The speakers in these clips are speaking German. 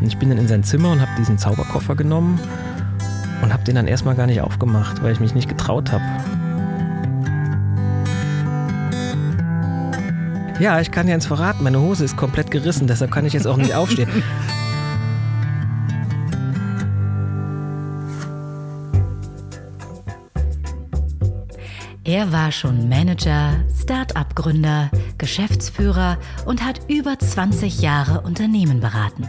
Und ich bin dann in sein Zimmer und habe diesen Zauberkoffer genommen und habe den dann erstmal gar nicht aufgemacht, weil ich mich nicht getraut habe. Ja, ich kann dir ins verraten, meine Hose ist komplett gerissen, deshalb kann ich jetzt auch nicht aufstehen. Er war schon Manager, Start-up-Gründer, Geschäftsführer und hat über 20 Jahre Unternehmen beraten.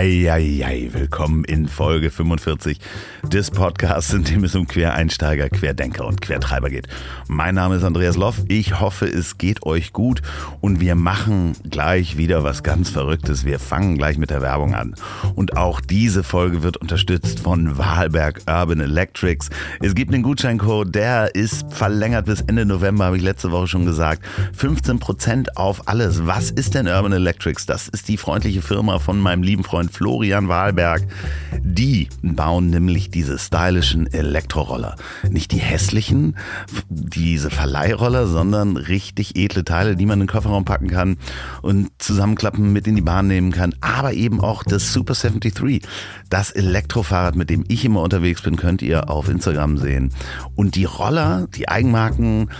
Eieiei, willkommen in Folge 45 des Podcasts, in dem es um Quereinsteiger, Querdenker und Quertreiber geht. Mein Name ist Andreas Loff. Ich hoffe, es geht euch gut und wir machen gleich wieder was ganz Verrücktes. Wir fangen gleich mit der Werbung an. Und auch diese Folge wird unterstützt von Wahlberg Urban Electrics. Es gibt einen Gutscheincode, der ist verlängert bis Ende November, habe ich letzte Woche schon gesagt. 15% auf alles. Was ist denn Urban Electrics? Das ist die freundliche Firma von meinem lieben Freund Florian Wahlberg. Die bauen nämlich diese stylischen Elektroroller. Nicht die hässlichen, diese Verleihroller, sondern richtig edle Teile, die man in den Kofferraum packen kann und zusammenklappen, mit in die Bahn nehmen kann. Aber eben auch das Super 73. Das Elektrofahrrad, mit dem ich immer unterwegs bin, könnt ihr auf Instagram sehen. Und die Roller, die Eigenmarken,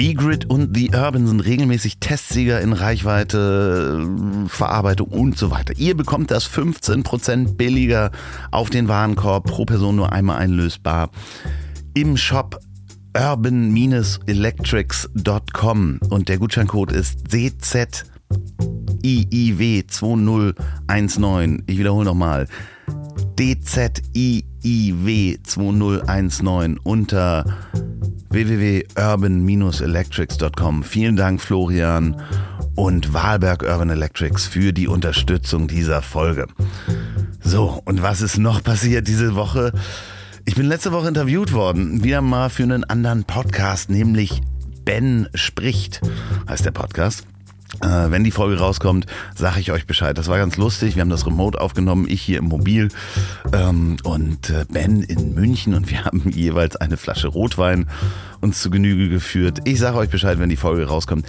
E-Grid und The Urban sind regelmäßig Testsieger in Reichweite, Verarbeitung und so weiter. Ihr bekommt das 15% billiger auf den Warenkorb, pro Person nur einmal einlösbar. Im Shop urban-electrics.com und der Gutscheincode ist DZIIW2019. Ich wiederhole nochmal. DZIIW2019 unter www.urban-electrics.com. Vielen Dank, Florian und Wahlberg Urban Electrics für die Unterstützung dieser Folge. So, und was ist noch passiert diese Woche? Ich bin letzte Woche interviewt worden, wieder mal für einen anderen Podcast, nämlich Ben spricht, heißt der Podcast. Äh, wenn die Folge rauskommt, sage ich euch Bescheid. Das war ganz lustig. Wir haben das Remote aufgenommen, ich hier im Mobil ähm, und äh, Ben in München und wir haben jeweils eine Flasche Rotwein uns zu Genüge geführt. Ich sage euch Bescheid, wenn die Folge rauskommt.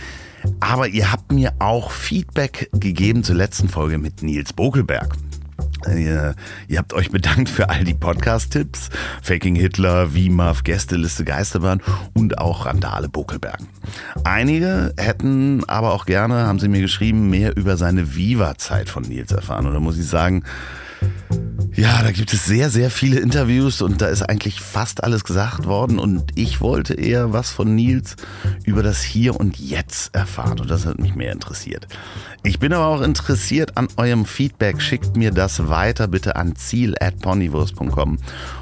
Aber ihr habt mir auch Feedback gegeben zur letzten Folge mit Nils Bokelberg. Ihr, ihr, habt euch bedankt für all die Podcast-Tipps. Faking Hitler, WIMAF, Gästeliste Geisterbahn und auch Randale Buckelberg. Einige hätten aber auch gerne, haben sie mir geschrieben, mehr über seine Viva-Zeit von Nils erfahren. Und da muss ich sagen, ja, da gibt es sehr, sehr viele Interviews und da ist eigentlich fast alles gesagt worden und ich wollte eher was von Nils über das Hier und Jetzt erfahren und das hat mich mehr interessiert. Ich bin aber auch interessiert an eurem Feedback. Schickt mir das weiter bitte an ziel.ponywurst.com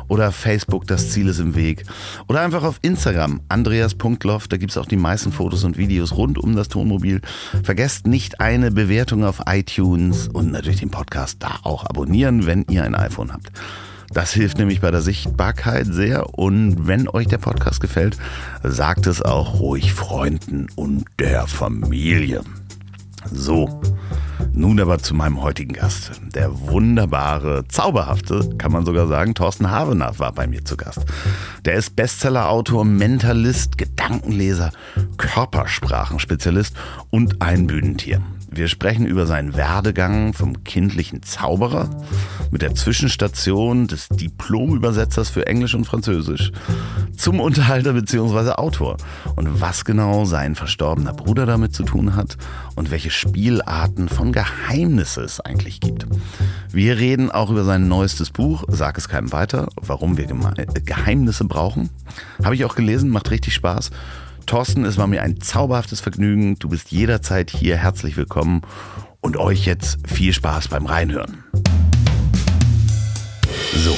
oder Facebook, das Ziel ist im Weg. Oder einfach auf Instagram, andreas.loff, da gibt es auch die meisten Fotos und Videos rund um das Tonmobil. Vergesst nicht eine Bewertung auf iTunes und natürlich den Podcast da auch abonnieren, wenn ihr ein iPhone habt. Das hilft nämlich bei der Sichtbarkeit sehr. Und wenn euch der Podcast gefällt, sagt es auch ruhig Freunden und der Familie. So, nun aber zu meinem heutigen Gast. Der wunderbare, zauberhafte, kann man sogar sagen, Thorsten Havenath war bei mir zu Gast. Der ist Bestsellerautor, Mentalist, Gedankenleser, Körpersprachenspezialist und ein Bühnentier. Wir sprechen über seinen Werdegang vom kindlichen Zauberer mit der Zwischenstation des Diplomübersetzers für Englisch und Französisch zum Unterhalter bzw. Autor und was genau sein verstorbener Bruder damit zu tun hat und welche Spielarten von Geheimnisse es eigentlich gibt. Wir reden auch über sein neuestes Buch, Sag es keinem weiter, warum wir Geheimnisse brauchen. Habe ich auch gelesen, macht richtig Spaß. Thorsten, es war mir ein zauberhaftes Vergnügen. Du bist jederzeit hier herzlich willkommen und euch jetzt viel Spaß beim Reinhören. So,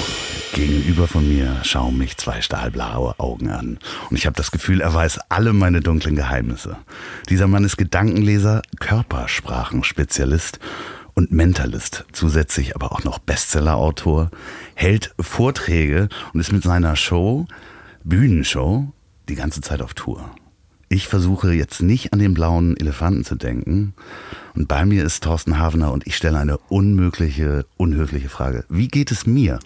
gegenüber von mir schauen mich zwei stahlblaue Augen an. Und ich habe das Gefühl, er weiß alle meine dunklen Geheimnisse. Dieser Mann ist Gedankenleser, Körpersprachenspezialist und Mentalist, zusätzlich aber auch noch Bestsellerautor, hält Vorträge und ist mit seiner Show, Bühnenshow, die ganze Zeit auf Tour. Ich versuche jetzt nicht an den blauen Elefanten zu denken. Und bei mir ist Thorsten Havener und ich stelle eine unmögliche, unhöfliche Frage. Wie geht es mir?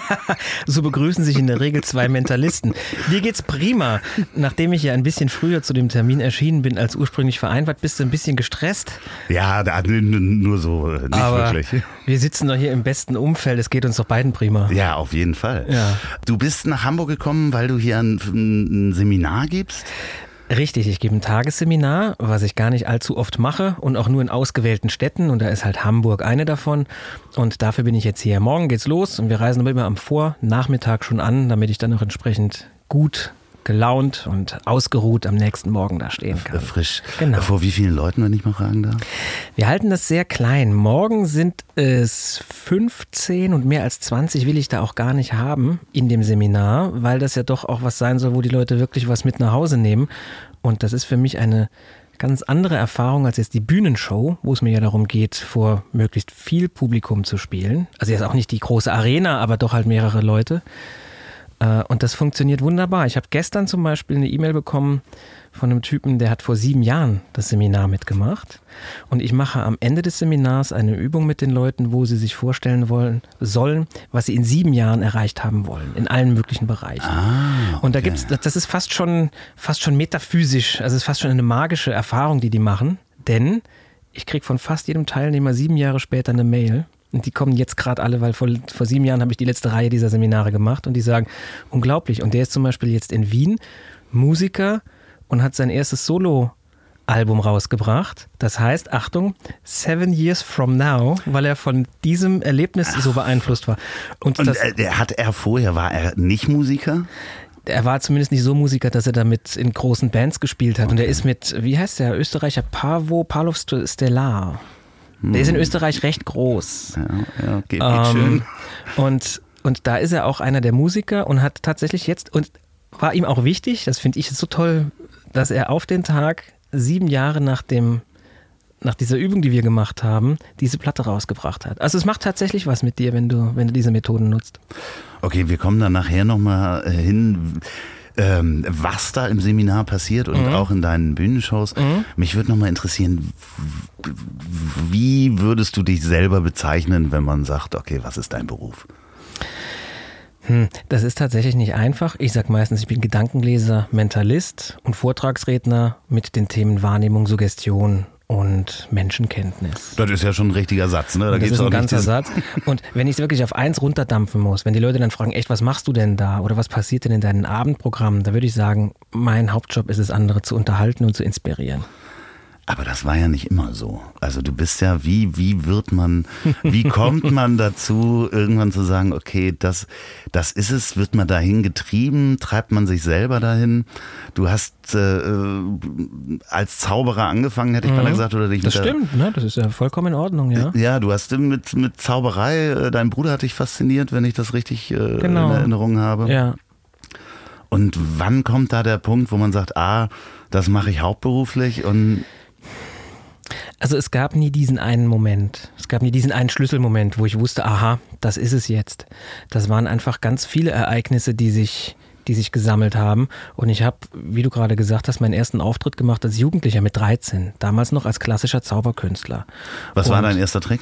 so begrüßen sich in der Regel zwei Mentalisten. Mir geht's prima. Nachdem ich ja ein bisschen früher zu dem Termin erschienen bin als ursprünglich vereinbart, bist du ein bisschen gestresst. Ja, nur so, äh, nicht Aber wirklich. Wir sitzen doch hier im besten Umfeld. Es geht uns doch beiden prima. Ja, auf jeden Fall. Ja. Du bist nach Hamburg gekommen, weil du hier ein, ein Seminar gibst? Richtig, ich gebe ein Tagesseminar, was ich gar nicht allzu oft mache und auch nur in ausgewählten Städten und da ist halt Hamburg eine davon und dafür bin ich jetzt hier. Morgen geht's los und wir reisen aber immer am Vornachmittag schon an, damit ich dann auch entsprechend gut gelaunt und ausgeruht am nächsten Morgen da stehen kann. Frisch. Genau. Vor wie vielen Leuten, wenn ich mal fragen darf? Wir halten das sehr klein. Morgen sind es 15 und mehr als 20 will ich da auch gar nicht haben in dem Seminar, weil das ja doch auch was sein soll, wo die Leute wirklich was mit nach Hause nehmen. Und das ist für mich eine ganz andere Erfahrung als jetzt die Bühnenshow, wo es mir ja darum geht, vor möglichst viel Publikum zu spielen. Also jetzt auch nicht die große Arena, aber doch halt mehrere Leute. Äh, und das funktioniert wunderbar. Ich habe gestern zum Beispiel eine E-Mail bekommen von einem Typen, der hat vor sieben Jahren das Seminar mitgemacht. Und ich mache am Ende des Seminars eine Übung mit den Leuten, wo sie sich vorstellen wollen, sollen, was sie in sieben Jahren erreicht haben wollen, in allen möglichen Bereichen. Ah, okay. Und da gibt's, das ist fast schon, fast schon metaphysisch, also es ist fast schon eine magische Erfahrung, die die machen. Denn ich kriege von fast jedem Teilnehmer sieben Jahre später eine Mail und die kommen jetzt gerade alle, weil vor, vor sieben Jahren habe ich die letzte Reihe dieser Seminare gemacht und die sagen, unglaublich. Und der ist zum Beispiel jetzt in Wien Musiker und hat sein erstes Solo Album rausgebracht. Das heißt, Achtung, Seven Years from Now, weil er von diesem Erlebnis Ach, so beeinflusst war. Und, und das, äh, hat er vorher, war er nicht Musiker? Er war zumindest nicht so Musiker, dass er damit in großen Bands gespielt hat. Okay. Und er ist mit, wie heißt der, Österreicher Pavo Pavlov Stellar. Der ist in hm. Österreich recht groß. Ja, ja geht, geht ähm, schön. Und, und da ist er auch einer der Musiker und hat tatsächlich jetzt, und war ihm auch wichtig, das finde ich so toll, dass er auf den Tag sieben Jahre nach dem nach dieser Übung, die wir gemacht haben, diese Platte rausgebracht hat. Also es macht tatsächlich was mit dir, wenn du, wenn du diese Methoden nutzt. Okay, wir kommen dann nachher nochmal hin ähm, was da im Seminar passiert und mhm. auch in deinen Bühnenshows. Mhm. Mich würde nochmal interessieren, wie würdest du dich selber bezeichnen, wenn man sagt, okay, was ist dein Beruf? Hm, das ist tatsächlich nicht einfach. Ich sage meistens, ich bin Gedankenleser, Mentalist und Vortragsredner mit den Themen Wahrnehmung, Suggestion und Menschenkenntnis. Das ist ja schon ein richtiger Satz, ne? Da das ist ein ganzer Satz. Und wenn ich es wirklich auf eins runterdampfen muss, wenn die Leute dann fragen, echt, was machst du denn da oder was passiert denn in deinen Abendprogrammen, da würde ich sagen, mein Hauptjob ist es, andere zu unterhalten und zu inspirieren. Aber das war ja nicht immer so. Also du bist ja, wie, wie wird man, wie kommt man dazu, irgendwann zu sagen, okay, das, das ist es, wird man dahin getrieben, treibt man sich selber dahin? Du hast äh, als Zauberer angefangen, hätte ich mhm. gesagt, oder dich Das stimmt, ne? das ist ja vollkommen in Ordnung, ja. Ja, du hast mit, mit Zauberei, äh, dein Bruder hat dich fasziniert, wenn ich das richtig äh, genau. in Erinnerung habe. Ja. Und wann kommt da der Punkt, wo man sagt, ah, das mache ich hauptberuflich und also es gab nie diesen einen Moment. Es gab nie diesen einen Schlüsselmoment, wo ich wusste, aha, das ist es jetzt. Das waren einfach ganz viele Ereignisse, die sich, die sich gesammelt haben. Und ich habe, wie du gerade gesagt hast, meinen ersten Auftritt gemacht als Jugendlicher mit 13. Damals noch als klassischer Zauberkünstler. Was Und war dein erster Trick?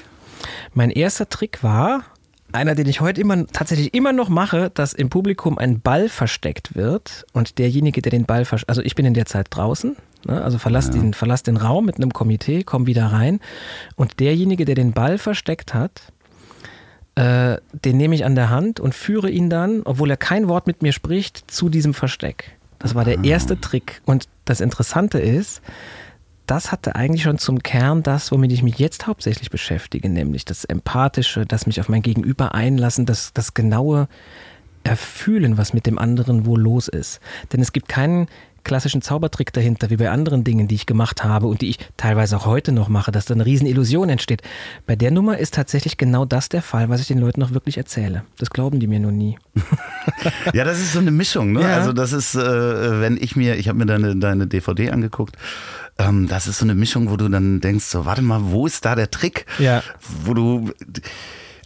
Mein erster Trick war, einer, den ich heute immer tatsächlich immer noch mache, dass im Publikum ein Ball versteckt wird und derjenige, der den Ball versteckt, also ich bin in der Zeit draußen, ne, also verlass, ja. den, verlass den Raum mit einem Komitee, komm wieder rein und derjenige, der den Ball versteckt hat, äh, den nehme ich an der Hand und führe ihn dann, obwohl er kein Wort mit mir spricht, zu diesem Versteck. Das war der ah. erste Trick und das Interessante ist, das hatte eigentlich schon zum Kern das, womit ich mich jetzt hauptsächlich beschäftige, nämlich das Empathische, das mich auf mein Gegenüber einlassen, das, das genaue Erfühlen, was mit dem anderen wohl los ist. Denn es gibt keinen klassischen Zaubertrick dahinter, wie bei anderen Dingen, die ich gemacht habe und die ich teilweise auch heute noch mache, dass da eine riesen Illusion entsteht. Bei der Nummer ist tatsächlich genau das der Fall, was ich den Leuten auch wirklich erzähle. Das glauben die mir nur nie. ja, das ist so eine Mischung. Ne? Ja. Also das ist, äh, wenn ich mir, ich habe mir deine, deine DVD angeguckt ähm, das ist so eine Mischung, wo du dann denkst, so, warte mal, wo ist da der Trick? Ja. Wo du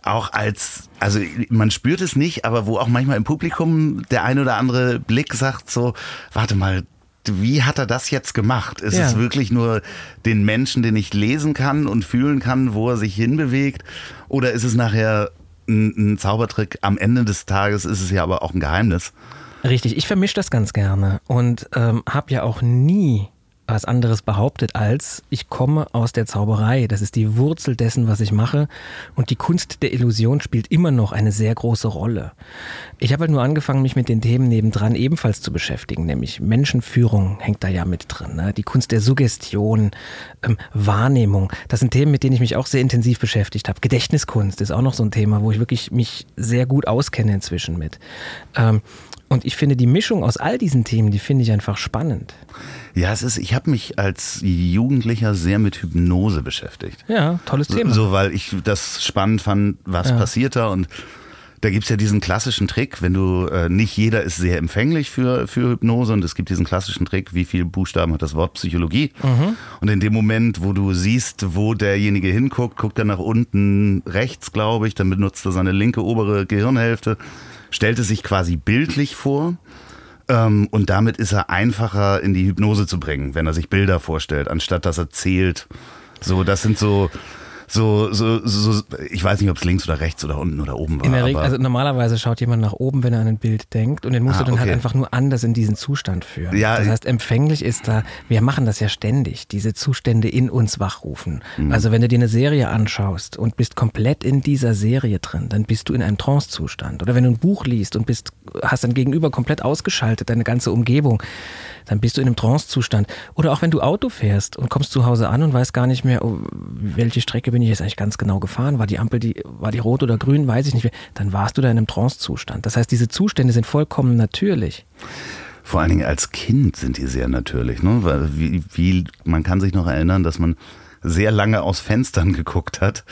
auch als, also man spürt es nicht, aber wo auch manchmal im Publikum der ein oder andere Blick sagt so, warte mal, wie hat er das jetzt gemacht? Ist Ja. es wirklich nur den Menschen, den ich lesen kann und fühlen kann, wo er sich hinbewegt? Oder ist es nachher ein, ein Zaubertrick? Am Ende des Tages ist es ja aber auch ein Geheimnis. Richtig, ich vermische das ganz gerne und ähm, habe ja auch nie was anderes behauptet als, ich komme aus der Zauberei. Das ist die Wurzel dessen, was ich mache. Und die Kunst der Illusion spielt immer noch eine sehr große Rolle. Ich habe halt nur angefangen, mich mit den Themen nebendran ebenfalls zu beschäftigen, nämlich Menschenführung hängt da ja mit drin. Ne? Die Kunst der Suggestion, ähm, Wahrnehmung. Das sind Themen, mit denen ich mich auch sehr intensiv beschäftigt habe. Gedächtniskunst ist auch noch so ein Thema, wo ich wirklich mich sehr gut auskenne inzwischen mit. Ähm, und ich finde die Mischung aus all diesen Themen, die finde ich einfach spannend. Ja, es ist, ich habe mich als Jugendlicher sehr mit Hypnose beschäftigt. Ja, tolles Thema. so weil ich das spannend fand, was Ja. passiert da und da gibt's ja diesen klassischen Trick, wenn du, äh, nicht jeder ist sehr empfänglich für, für Hypnose und es gibt diesen klassischen Trick, wie viele Buchstaben hat das Wort Psychologie? Mhm. Und in dem Moment, wo du siehst, wo derjenige hinguckt, guckt er nach unten rechts, glaube ich, dann benutzt er seine linke obere Gehirnhälfte, stellt es sich quasi bildlich vor. Ähm, und damit ist er einfacher in die Hypnose zu bringen, wenn er sich Bilder vorstellt, anstatt dass er zählt. So, das sind so, so, so, so ich weiß nicht, ob es links oder rechts oder unten oder oben war. In der Regel, aber also normalerweise schaut jemand nach oben, wenn er an ein Bild denkt und den musst Ah, du dann halt okay. einfach nur anders in diesen Zustand führen. Ja, das heißt, empfänglich ist da, wir machen das ja ständig, diese Zustände in uns wachrufen. Mhm. Also wenn du dir eine Serie anschaust und bist komplett in dieser Serie drin, dann bist du in einem Trancezustand. Oder wenn du ein Buch liest und bist, hast dann gegenüber komplett ausgeschaltet, deine ganze Umgebung, dann bist du in einem Trancezustand. Oder auch wenn du Auto fährst und kommst zu Hause an und weißt gar nicht mehr, oh, welche Strecke bin ich jetzt eigentlich ganz genau gefahren, war die Ampel, die, war die rot oder grün, weiß ich nicht mehr, dann warst du da in einem Trancezustand. Das heißt, diese Zustände sind vollkommen natürlich. vor allen Dingen als Kind sind die sehr natürlich, ne? Weil wie, wie, man kann sich noch erinnern, dass man sehr lange aus Fenstern geguckt hat,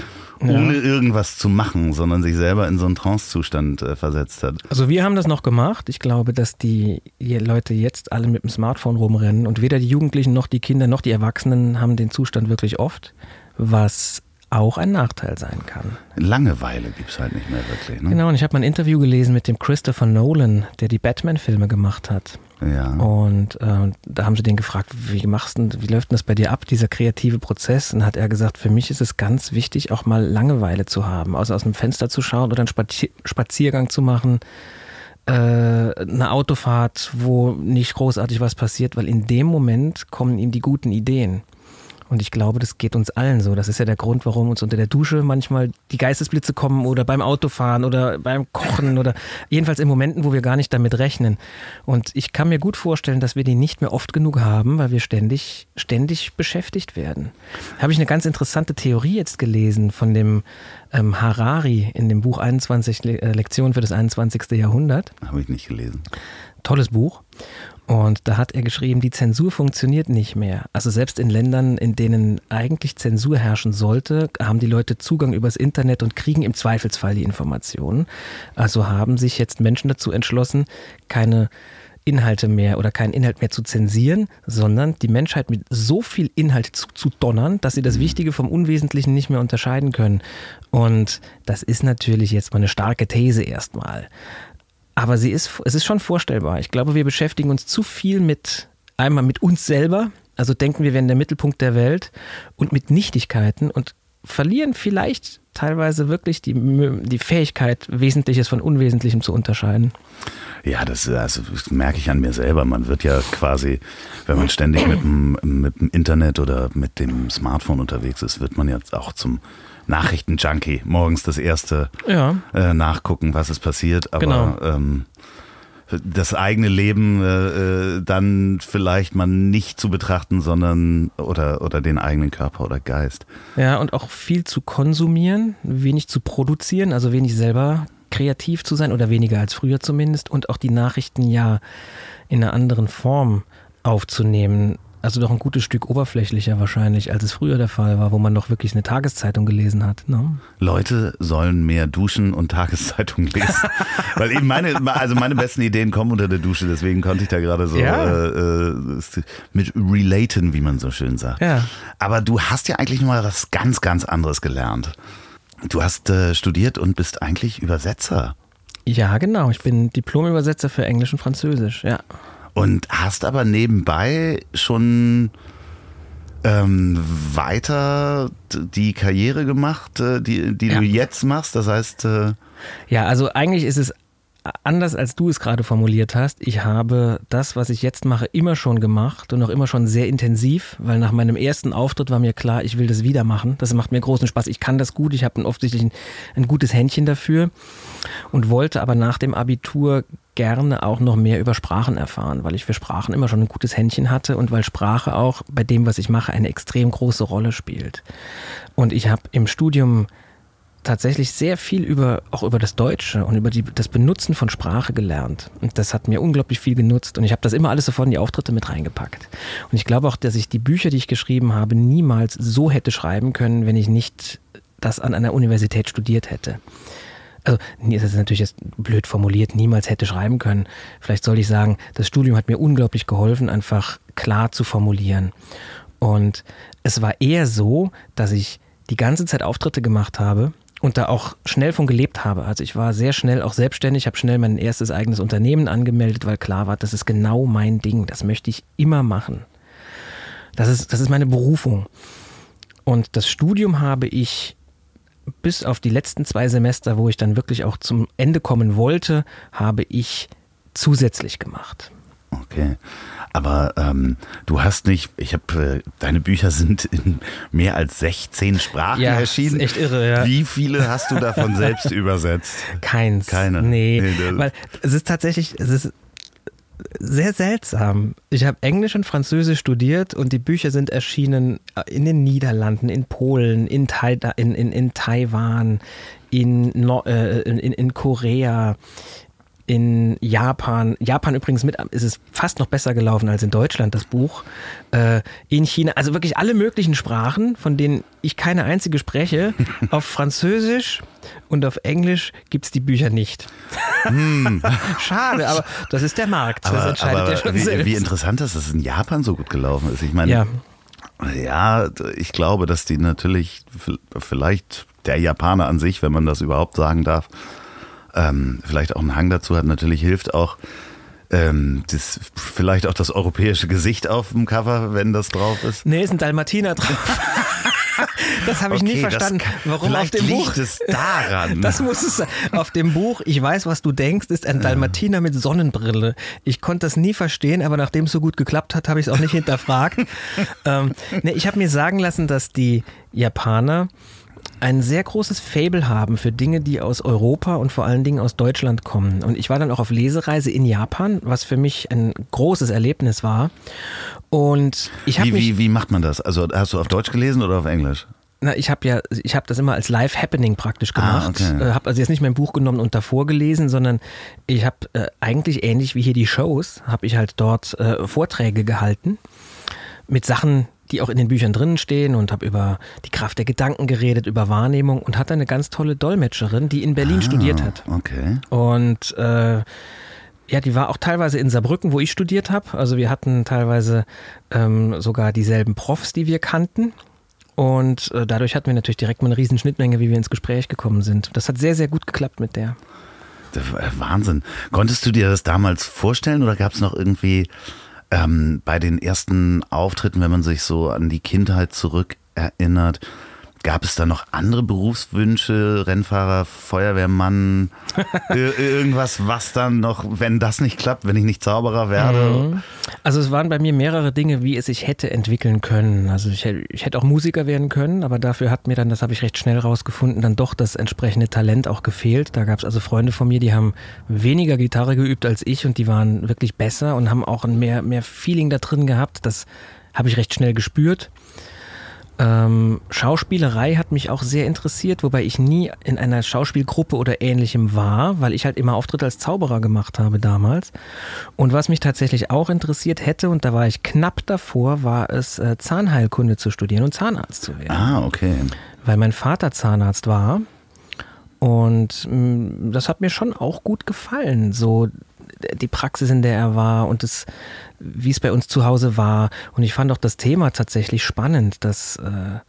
ohne irgendwas zu machen, sondern sich selber in so einen Trancezustand äh, versetzt hat. Also wir haben das noch gemacht. Ich glaube, dass die Leute jetzt alle mit dem Smartphone rumrennen und weder die Jugendlichen noch die Kinder noch die Erwachsenen haben den Zustand wirklich oft, was auch ein Nachteil sein kann. Langeweile gibt's halt nicht mehr wirklich, ne? Genau, und ich habe mal ein Interview gelesen mit dem Christopher Nolan, der die Batman-Filme gemacht hat. Ja. Und äh, da haben sie den gefragt, wie machst denn, wie läuft denn das bei dir ab, dieser kreative Prozess? Und hat er gesagt, für mich ist es ganz wichtig, auch mal Langeweile zu haben, also aus einem Fenster zu schauen oder einen Spazier Spaziergang zu machen, äh, eine Autofahrt, wo nicht großartig was passiert, weil in dem Moment kommen ihm die guten Ideen. Und ich glaube, das geht uns allen so. Das ist ja der Grund, warum uns unter der Dusche manchmal die Geistesblitze kommen oder beim Autofahren oder beim Kochen oder jedenfalls in Momenten, wo wir gar nicht damit rechnen. Und ich kann mir gut vorstellen, dass wir die nicht mehr oft genug haben, weil wir ständig, ständig beschäftigt werden. Habe ich eine ganz interessante Theorie jetzt gelesen von dem ähm, Harari in dem Buch 21 Le äh, Lektionen für das 21. Jahrhundert. Habe ich nicht gelesen. Tolles Buch. Und da hat er geschrieben, die Zensur funktioniert nicht mehr. Also selbst in Ländern, in denen eigentlich Zensur herrschen sollte, haben die Leute Zugang übers Internet und kriegen im Zweifelsfall die Informationen. Also haben sich jetzt Menschen dazu entschlossen, keine Inhalte mehr oder keinen Inhalt mehr zu zensieren, sondern die Menschheit mit so viel Inhalt zu, zu donnern, dass sie das Wichtige vom Unwesentlichen nicht mehr unterscheiden können. Und das ist natürlich jetzt mal eine starke These erstmal. Aber sie ist, es ist schon vorstellbar. Ich glaube, wir beschäftigen uns zu viel mit einmal mit uns selber, also denken wir wären der Mittelpunkt der Welt und mit Nichtigkeiten und verlieren vielleicht teilweise wirklich die, die Fähigkeit, Wesentliches von Unwesentlichem zu unterscheiden. Ja, das, also, das merke ich an mir selber. Man wird ja quasi, wenn man ständig mit dem, mit dem Internet oder mit dem Smartphone unterwegs ist, wird man jetzt auch zum Nachrichtenjunkie. Morgens das erste Ja. äh, nachgucken, was ist passiert. Aber Genau. ähm, das eigene Leben äh, äh, dann vielleicht mal nicht zu betrachten, sondern oder, oder den eigenen Körper oder Geist. Ja, und auch viel zu konsumieren, wenig zu produzieren, also wenig selber kreativ zu sein oder weniger als früher zumindest und auch die Nachrichten ja in einer anderen Form aufzunehmen. Also doch ein gutes Stück oberflächlicher wahrscheinlich, als es früher der Fall war, wo man noch wirklich eine Tageszeitung gelesen hat. Ne? Leute sollen mehr duschen und Tageszeitung lesen. Weil eben meine, also meine besten Ideen kommen unter der Dusche, deswegen konnte ich da gerade so Ja. äh, äh, mit relaten, wie man so schön sagt. Ja. Aber du hast ja eigentlich noch mal was ganz, ganz anderes gelernt. Du hast äh, studiert und bist eigentlich Übersetzer. Ja, genau. Ich bin Diplomübersetzer für Englisch und Französisch. Ja. Und hast aber nebenbei schon ähm, weiter die Karriere gemacht, äh, die, die Ja. du jetzt machst. Das heißt, äh, Ja, also eigentlich ist es anders, als du es gerade formuliert hast. Ich habe das, was ich jetzt mache, immer schon gemacht und auch immer schon sehr intensiv, weil nach meinem ersten Auftritt war mir klar, ich will das wieder machen. Das macht mir großen Spaß. Ich kann das gut. Ich habe offensichtlich ein, ein gutes Händchen dafür und wollte aber nach dem Abitur gerne auch noch mehr über Sprachen erfahren, weil ich für Sprachen immer schon ein gutes Händchen hatte und weil Sprache auch bei dem, was ich mache, eine extrem große Rolle spielt. Und ich habe im Studium tatsächlich sehr viel über, auch über das Deutsche und über die, das Benutzen von Sprache gelernt. Und das hat mir unglaublich viel genutzt. Und ich habe das immer alles sofort in die Auftritte mit reingepackt. Und ich glaube auch, dass ich die Bücher, die ich geschrieben habe, niemals so hätte schreiben können, wenn ich nicht das an einer Universität studiert hätte. Also, das ist natürlich jetzt blöd formuliert, niemals hätte schreiben können. Vielleicht soll ich sagen, das Studium hat mir unglaublich geholfen, einfach klar zu formulieren. Und es war eher so, dass ich die ganze Zeit Auftritte gemacht habe und da auch schnell von gelebt habe. Also ich war sehr schnell auch selbstständig, habe schnell mein erstes eigenes Unternehmen angemeldet, weil klar war, das ist genau mein Ding, das möchte ich immer machen. Das ist, das ist meine Berufung. Und das Studium habe ich bis auf die letzten zwei Semester, wo ich dann wirklich auch zum Ende kommen wollte, habe ich zusätzlich gemacht. okay. Aber ähm, du hast nicht, ich habe, äh, deine Bücher sind in mehr als 16 Sprachen Ja, erschienen. ist echt irre, ja. Wie viele hast du davon selbst übersetzt? Keins. Keine. Nee, Nee, weil es ist tatsächlich, es ist sehr seltsam. Ich habe Englisch und Französisch studiert und die Bücher sind erschienen in den Niederlanden, in Polen, in, Tai in, in, in Taiwan, in, Nor äh, in in Korea, in Japan. Japan übrigens mit, ist es fast noch besser gelaufen als in Deutschland, das Buch. Äh, in China, also wirklich alle möglichen Sprachen, von denen ich keine einzige spreche. auf Französisch und auf Englisch gibt es die Bücher nicht. Schade, aber das ist der Markt. das Hm. Aber, entscheidet aber ja schon wie, selbst. wie interessant, dass es in Japan so gut gelaufen ist. Ich meine, ja, Ja, ich glaube, dass die natürlich vielleicht der Japaner an sich, wenn man das überhaupt sagen darf, ähm, vielleicht auch einen Hang dazu hat. Natürlich hilft auch ähm, das, vielleicht auch das europäische Gesicht auf dem Cover, wenn das drauf ist. nee, ist ein Dalmatiner drauf. das habe ich nie Okay, das verstanden. kann- Warum auf dem liegt Buch? es daran. Das muss es sein. Auf dem Buch, ich weiß, was du denkst, ist ein Dalmatiner mit Sonnenbrille. Ich konnte das nie verstehen, aber nachdem es so gut geklappt hat, habe ich es auch nicht hinterfragt. ähm, nee, ich habe mir sagen lassen, dass die Japaner ein sehr großes Fable haben für Dinge, die aus Europa und vor allen Dingen aus Deutschland kommen. Und ich war dann auch auf Lesereise in Japan, was für mich ein großes Erlebnis war. Und ich habe wie, wie, wie macht man das? Also hast du auf Deutsch gelesen oder auf Englisch? na, ich habe ja, ich habe das immer als Live-Happening praktisch Ah, gemacht. okay. äh, habe also jetzt nicht mein Buch genommen und davor gelesen, sondern ich habe äh, eigentlich ähnlich wie hier die Shows, habe ich halt dort äh, Vorträge gehalten mit Sachen, die auch in den Büchern drinnen stehen und habe über die Kraft der Gedanken geredet, über Wahrnehmung und hatte eine ganz tolle Dolmetscherin, die in Berlin studiert hat. Okay. Und äh, ja, die war auch teilweise in Saarbrücken, wo ich studiert habe. Also wir hatten teilweise ähm, sogar dieselben Profs, die wir kannten. Und äh, dadurch hatten wir natürlich direkt mal eine riesen Schnittmenge, wie wir ins Gespräch gekommen sind. Das hat sehr, sehr gut geklappt mit der. War Wahnsinn. Konntest du dir das damals vorstellen oder gab es noch irgendwie ähm, bei den ersten Auftritten, wenn man sich so an die Kindheit zurück erinnert, gab es da noch andere Berufswünsche, Rennfahrer, Feuerwehrmann, ir- irgendwas, was dann noch, wenn das nicht klappt, wenn ich nicht Zauberer werde? Also es waren bei mir mehrere Dinge, wie es sich hätte entwickeln können. Also ich, hätte- ich hätte auch Musiker werden können, aber dafür hat mir dann, das habe ich recht schnell rausgefunden, dann doch das entsprechende Talent auch gefehlt. Da gab es also Freunde von mir, die haben weniger Gitarre geübt als ich und die waren wirklich besser und haben auch ein mehr, mehr Feeling da drin gehabt. Das habe ich recht schnell gespürt. Ähm, Schauspielerei hat mich auch sehr interessiert, wobei ich nie in einer Schauspielgruppe oder ähnlichem war, weil ich halt immer Auftritte als Zauberer gemacht habe damals. Und was mich tatsächlich auch interessiert hätte, und da war ich knapp davor, war es äh, Zahnheilkunde zu studieren und Zahnarzt zu werden. Ah, okay. Weil mein Vater Zahnarzt war. Und mh, mm, das hat mir schon auch gut gefallen, so die Praxis, in der er war und das, wie es bei uns zu Hause war. Und ich fand auch das Thema tatsächlich spannend, dass, äh,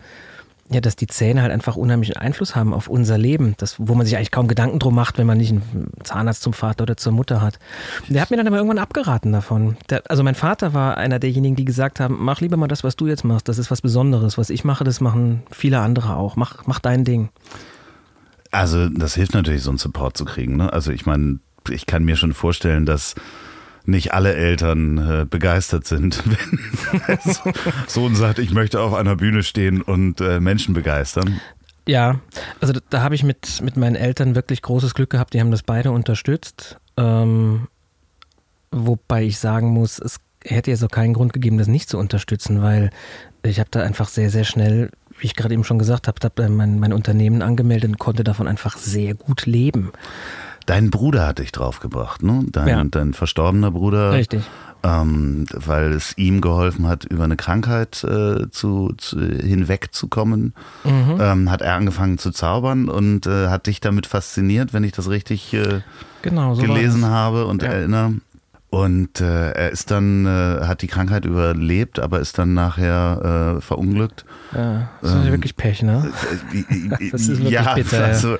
ja, dass die Zähne halt einfach unheimlichen Einfluss haben auf unser Leben, das, wo man sich eigentlich kaum Gedanken drum macht, wenn man nicht einen Zahnarzt zum Vater oder zur Mutter hat. Der hat mir dann aber irgendwann abgeraten davon. Der, also mein Vater war einer derjenigen, die gesagt haben, mach lieber mal das, was du jetzt machst. Das ist was Besonderes. Was ich mache, das machen viele andere auch. Mach, mach dein Ding. Also das hilft natürlich, so einen Support zu kriegen. Ne? Also ich meine, ich kann mir schon vorstellen, dass nicht alle Eltern äh, begeistert sind, wenn Sohn sagt, ich möchte auf einer Bühne stehen und äh, Menschen begeistern. Ja, also da, da habe ich mit, mit meinen Eltern wirklich großes Glück gehabt. Die haben das beide unterstützt. Ähm, wobei ich sagen muss, es hätte jetzt auch keinen Grund gegeben, das nicht zu unterstützen, weil ich habe da einfach sehr, sehr schnell, wie ich gerade eben schon gesagt habe, hab mein, mein Unternehmen angemeldet und konnte davon einfach sehr gut leben. Dein Bruder hat dich draufgebracht, ne? Dein, ja. dein verstorbener Bruder. Richtig. Ähm, weil es ihm geholfen hat, über eine Krankheit äh, zu, zu, hinwegzukommen, mhm. ähm, hat er angefangen zu zaubern und äh, hat dich damit fasziniert, wenn ich das richtig äh, genau, so gelesen habe und ja. erinnere. Und äh, er ist dann, äh, hat die Krankheit überlebt, aber ist dann nachher äh, verunglückt. Ja, das ist ähm, wirklich Pech, ne? das ist wirklich ja, bitter. Also,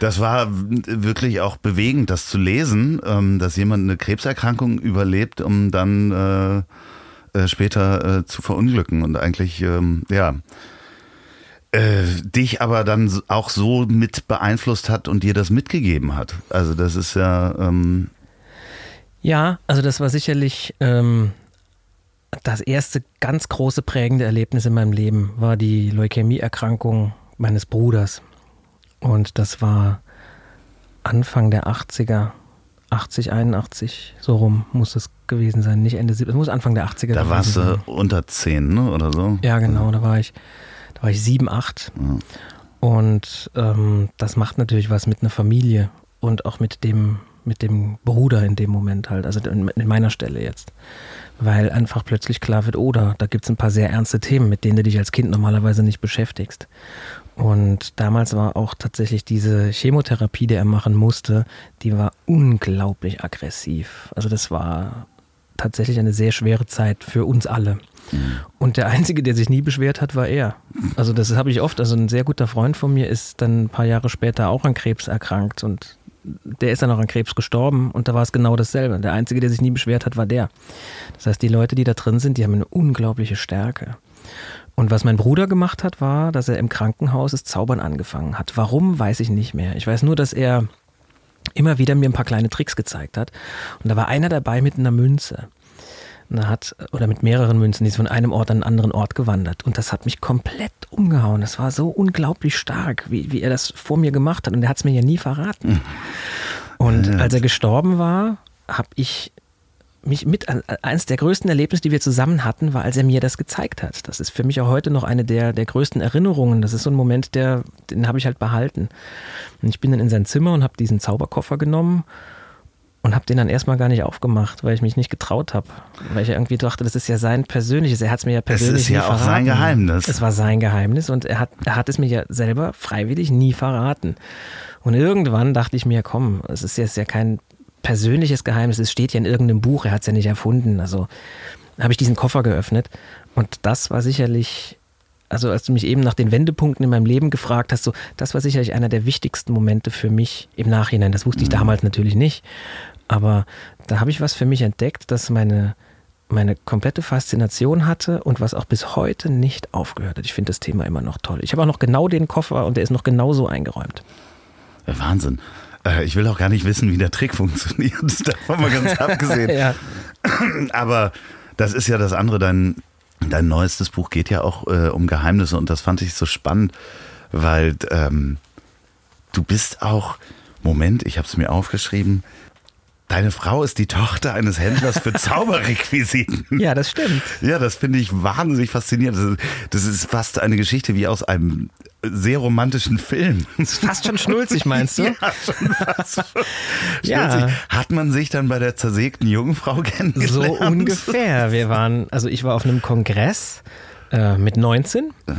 das war wirklich auch bewegend, das zu lesen, ähm, dass jemand eine Krebserkrankung überlebt, um dann äh, äh, später äh, zu verunglücken und eigentlich, ähm, ja, äh, dich aber dann auch so mit beeinflusst hat und dir das mitgegeben hat. Also das ist ja... Ähm ja, also das war sicherlich ähm, das erste ganz große prägende Erlebnis in meinem Leben, war die Leukämieerkrankung meines Bruders. Und das war Anfang der 80er, 80, 81, so rum muss es gewesen sein. Nicht Ende 70, es muss Anfang der 80er Da warst du unter 10, ne? oder so? Ja, genau, da war ich, da war ich 7, 8. Ja. Und ähm, das macht natürlich was mit einer Familie und auch mit dem, mit dem Bruder in dem Moment halt, also in, in meiner Stelle jetzt. Weil einfach plötzlich klar wird, oder oh, da gibt es ein paar sehr ernste Themen, mit denen du dich als Kind normalerweise nicht beschäftigst. Und damals war auch tatsächlich diese Chemotherapie, die er machen musste, die war unglaublich aggressiv. Also das war tatsächlich eine sehr schwere Zeit für uns alle. Mhm. Und der Einzige, der sich nie beschwert hat, war er. Also das habe ich oft. Also ein sehr guter Freund von mir ist dann ein paar Jahre später auch an Krebs erkrankt und der ist dann auch an Krebs gestorben und da war es genau dasselbe. Der Einzige, der sich nie beschwert hat, war der. Das heißt, die Leute, die da drin sind, die haben eine unglaubliche Stärke. Und was mein Bruder gemacht hat, war, dass er im Krankenhaus das Zaubern angefangen hat. Warum, weiß ich nicht mehr. Ich weiß nur, dass er immer wieder mir ein paar kleine Tricks gezeigt hat. Und da war einer dabei mit einer Münze. Und hat, oder mit mehreren Münzen, die ist von einem Ort an einen anderen Ort gewandert. Und das hat mich komplett umgehauen. Das war so unglaublich stark, wie, wie er das vor mir gemacht hat. Und er hat es mir ja nie verraten. Hm. Und als er gestorben war, habe ich mich mit eines der größten Erlebnisse, die wir zusammen hatten, war, als er mir das gezeigt hat. Das ist für mich auch heute noch eine der, der größten Erinnerungen. Das ist so ein Moment, der, den habe ich halt behalten. Und ich bin dann in sein Zimmer und habe diesen Zauberkoffer genommen und habe den dann erstmal gar nicht aufgemacht, weil ich mich nicht getraut habe. Weil ich irgendwie dachte, das ist ja sein persönliches. Er hat es mir ja persönlich Es ist ja auch verraten. sein Geheimnis. Es war sein Geheimnis und er hat, er hat es mir ja selber freiwillig nie verraten. Und irgendwann dachte ich mir, komm, es ist jetzt ja kein persönliches Geheimnis. Es steht ja in irgendeinem Buch, er hat es ja nicht erfunden. Also habe ich diesen Koffer geöffnet. Und das war sicherlich, also als du mich eben nach den Wendepunkten in meinem Leben gefragt hast, so, das war sicherlich einer der wichtigsten Momente für mich im Nachhinein. Das wusste ich mhm. damals natürlich nicht. Aber da habe ich was für mich entdeckt, das meine, meine komplette Faszination hatte und was auch bis heute nicht aufgehört hat. Ich finde das Thema immer noch toll. Ich habe auch noch genau den Koffer und der ist noch genauso eingeräumt. Wahnsinn. Äh, ich will auch gar nicht wissen, wie der Trick funktioniert. Davon mal ganz abgesehen. ja. Aber das ist ja das andere. Dein, dein neuestes Buch geht ja auch äh, um Geheimnisse und das fand ich so spannend, weil ähm, du bist auch, Moment, ich habe es mir aufgeschrieben, Deine Frau ist die Tochter eines Händlers für Zauberrequisiten. Ja, das stimmt. Ja, das finde ich wahnsinnig faszinierend. Das ist, das ist fast eine Geschichte wie aus einem sehr romantischen Film. Fast schon schnulzig, meinst du? Ja, schon fast. Ja. Schnulzig. Hat man sich dann bei der zersägten Jungfrau kennengelernt? So ungefähr. Wir waren, also ich war auf einem Kongress äh, mit 19 äh,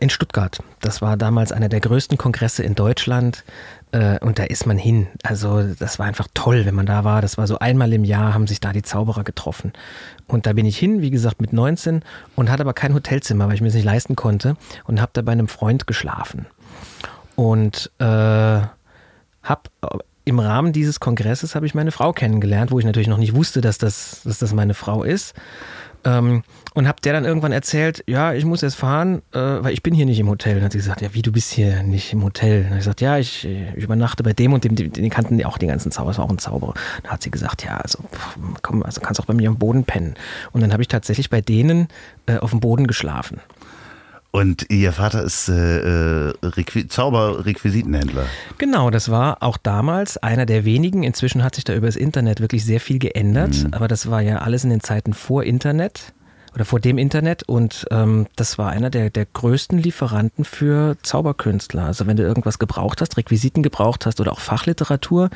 in Stuttgart. Das war damals einer der größten Kongresse in Deutschland. Äh, und da ist man hin. Also das war einfach toll, wenn man da war. Das war so einmal im Jahr haben sich da die Zauberer getroffen. Und da bin ich hin, wie gesagt, mit 19 und hatte aber kein Hotelzimmer, weil ich mir das nicht leisten konnte und habe da bei einem Freund geschlafen. Und äh, habe im Rahmen dieses Kongresses habe ich meine Frau kennengelernt, wo ich natürlich noch nicht wusste, dass das, dass das meine Frau ist. Ähm, und habe der dann irgendwann erzählt, ja, ich muss jetzt fahren, äh, weil ich bin hier nicht im Hotel. Und hat sie gesagt, ja, wie, du bist hier nicht im Hotel? Und ich gesagt, ja, ich, ich übernachte bei dem und dem, den, den kannten die auch den ganzen Zauberer, das war auch ein Zauberer. Da hat sie gesagt, ja, also komm, also kannst auch bei mir am Boden pennen. Und dann habe ich tatsächlich bei denen äh, auf dem Boden geschlafen. Und ihr Vater ist äh, äh Requi Zauberrequisitenhändler. Genau, das war auch damals einer der wenigen. Inzwischen hat sich da über das Internet wirklich sehr viel geändert. Mhm. Aber das war ja alles in den Zeiten vor Internet oder vor dem Internet und ähm, das war einer der, der größten Lieferanten für Zauberkünstler. Also wenn du irgendwas gebraucht hast, Requisiten gebraucht hast oder auch Fachliteratur,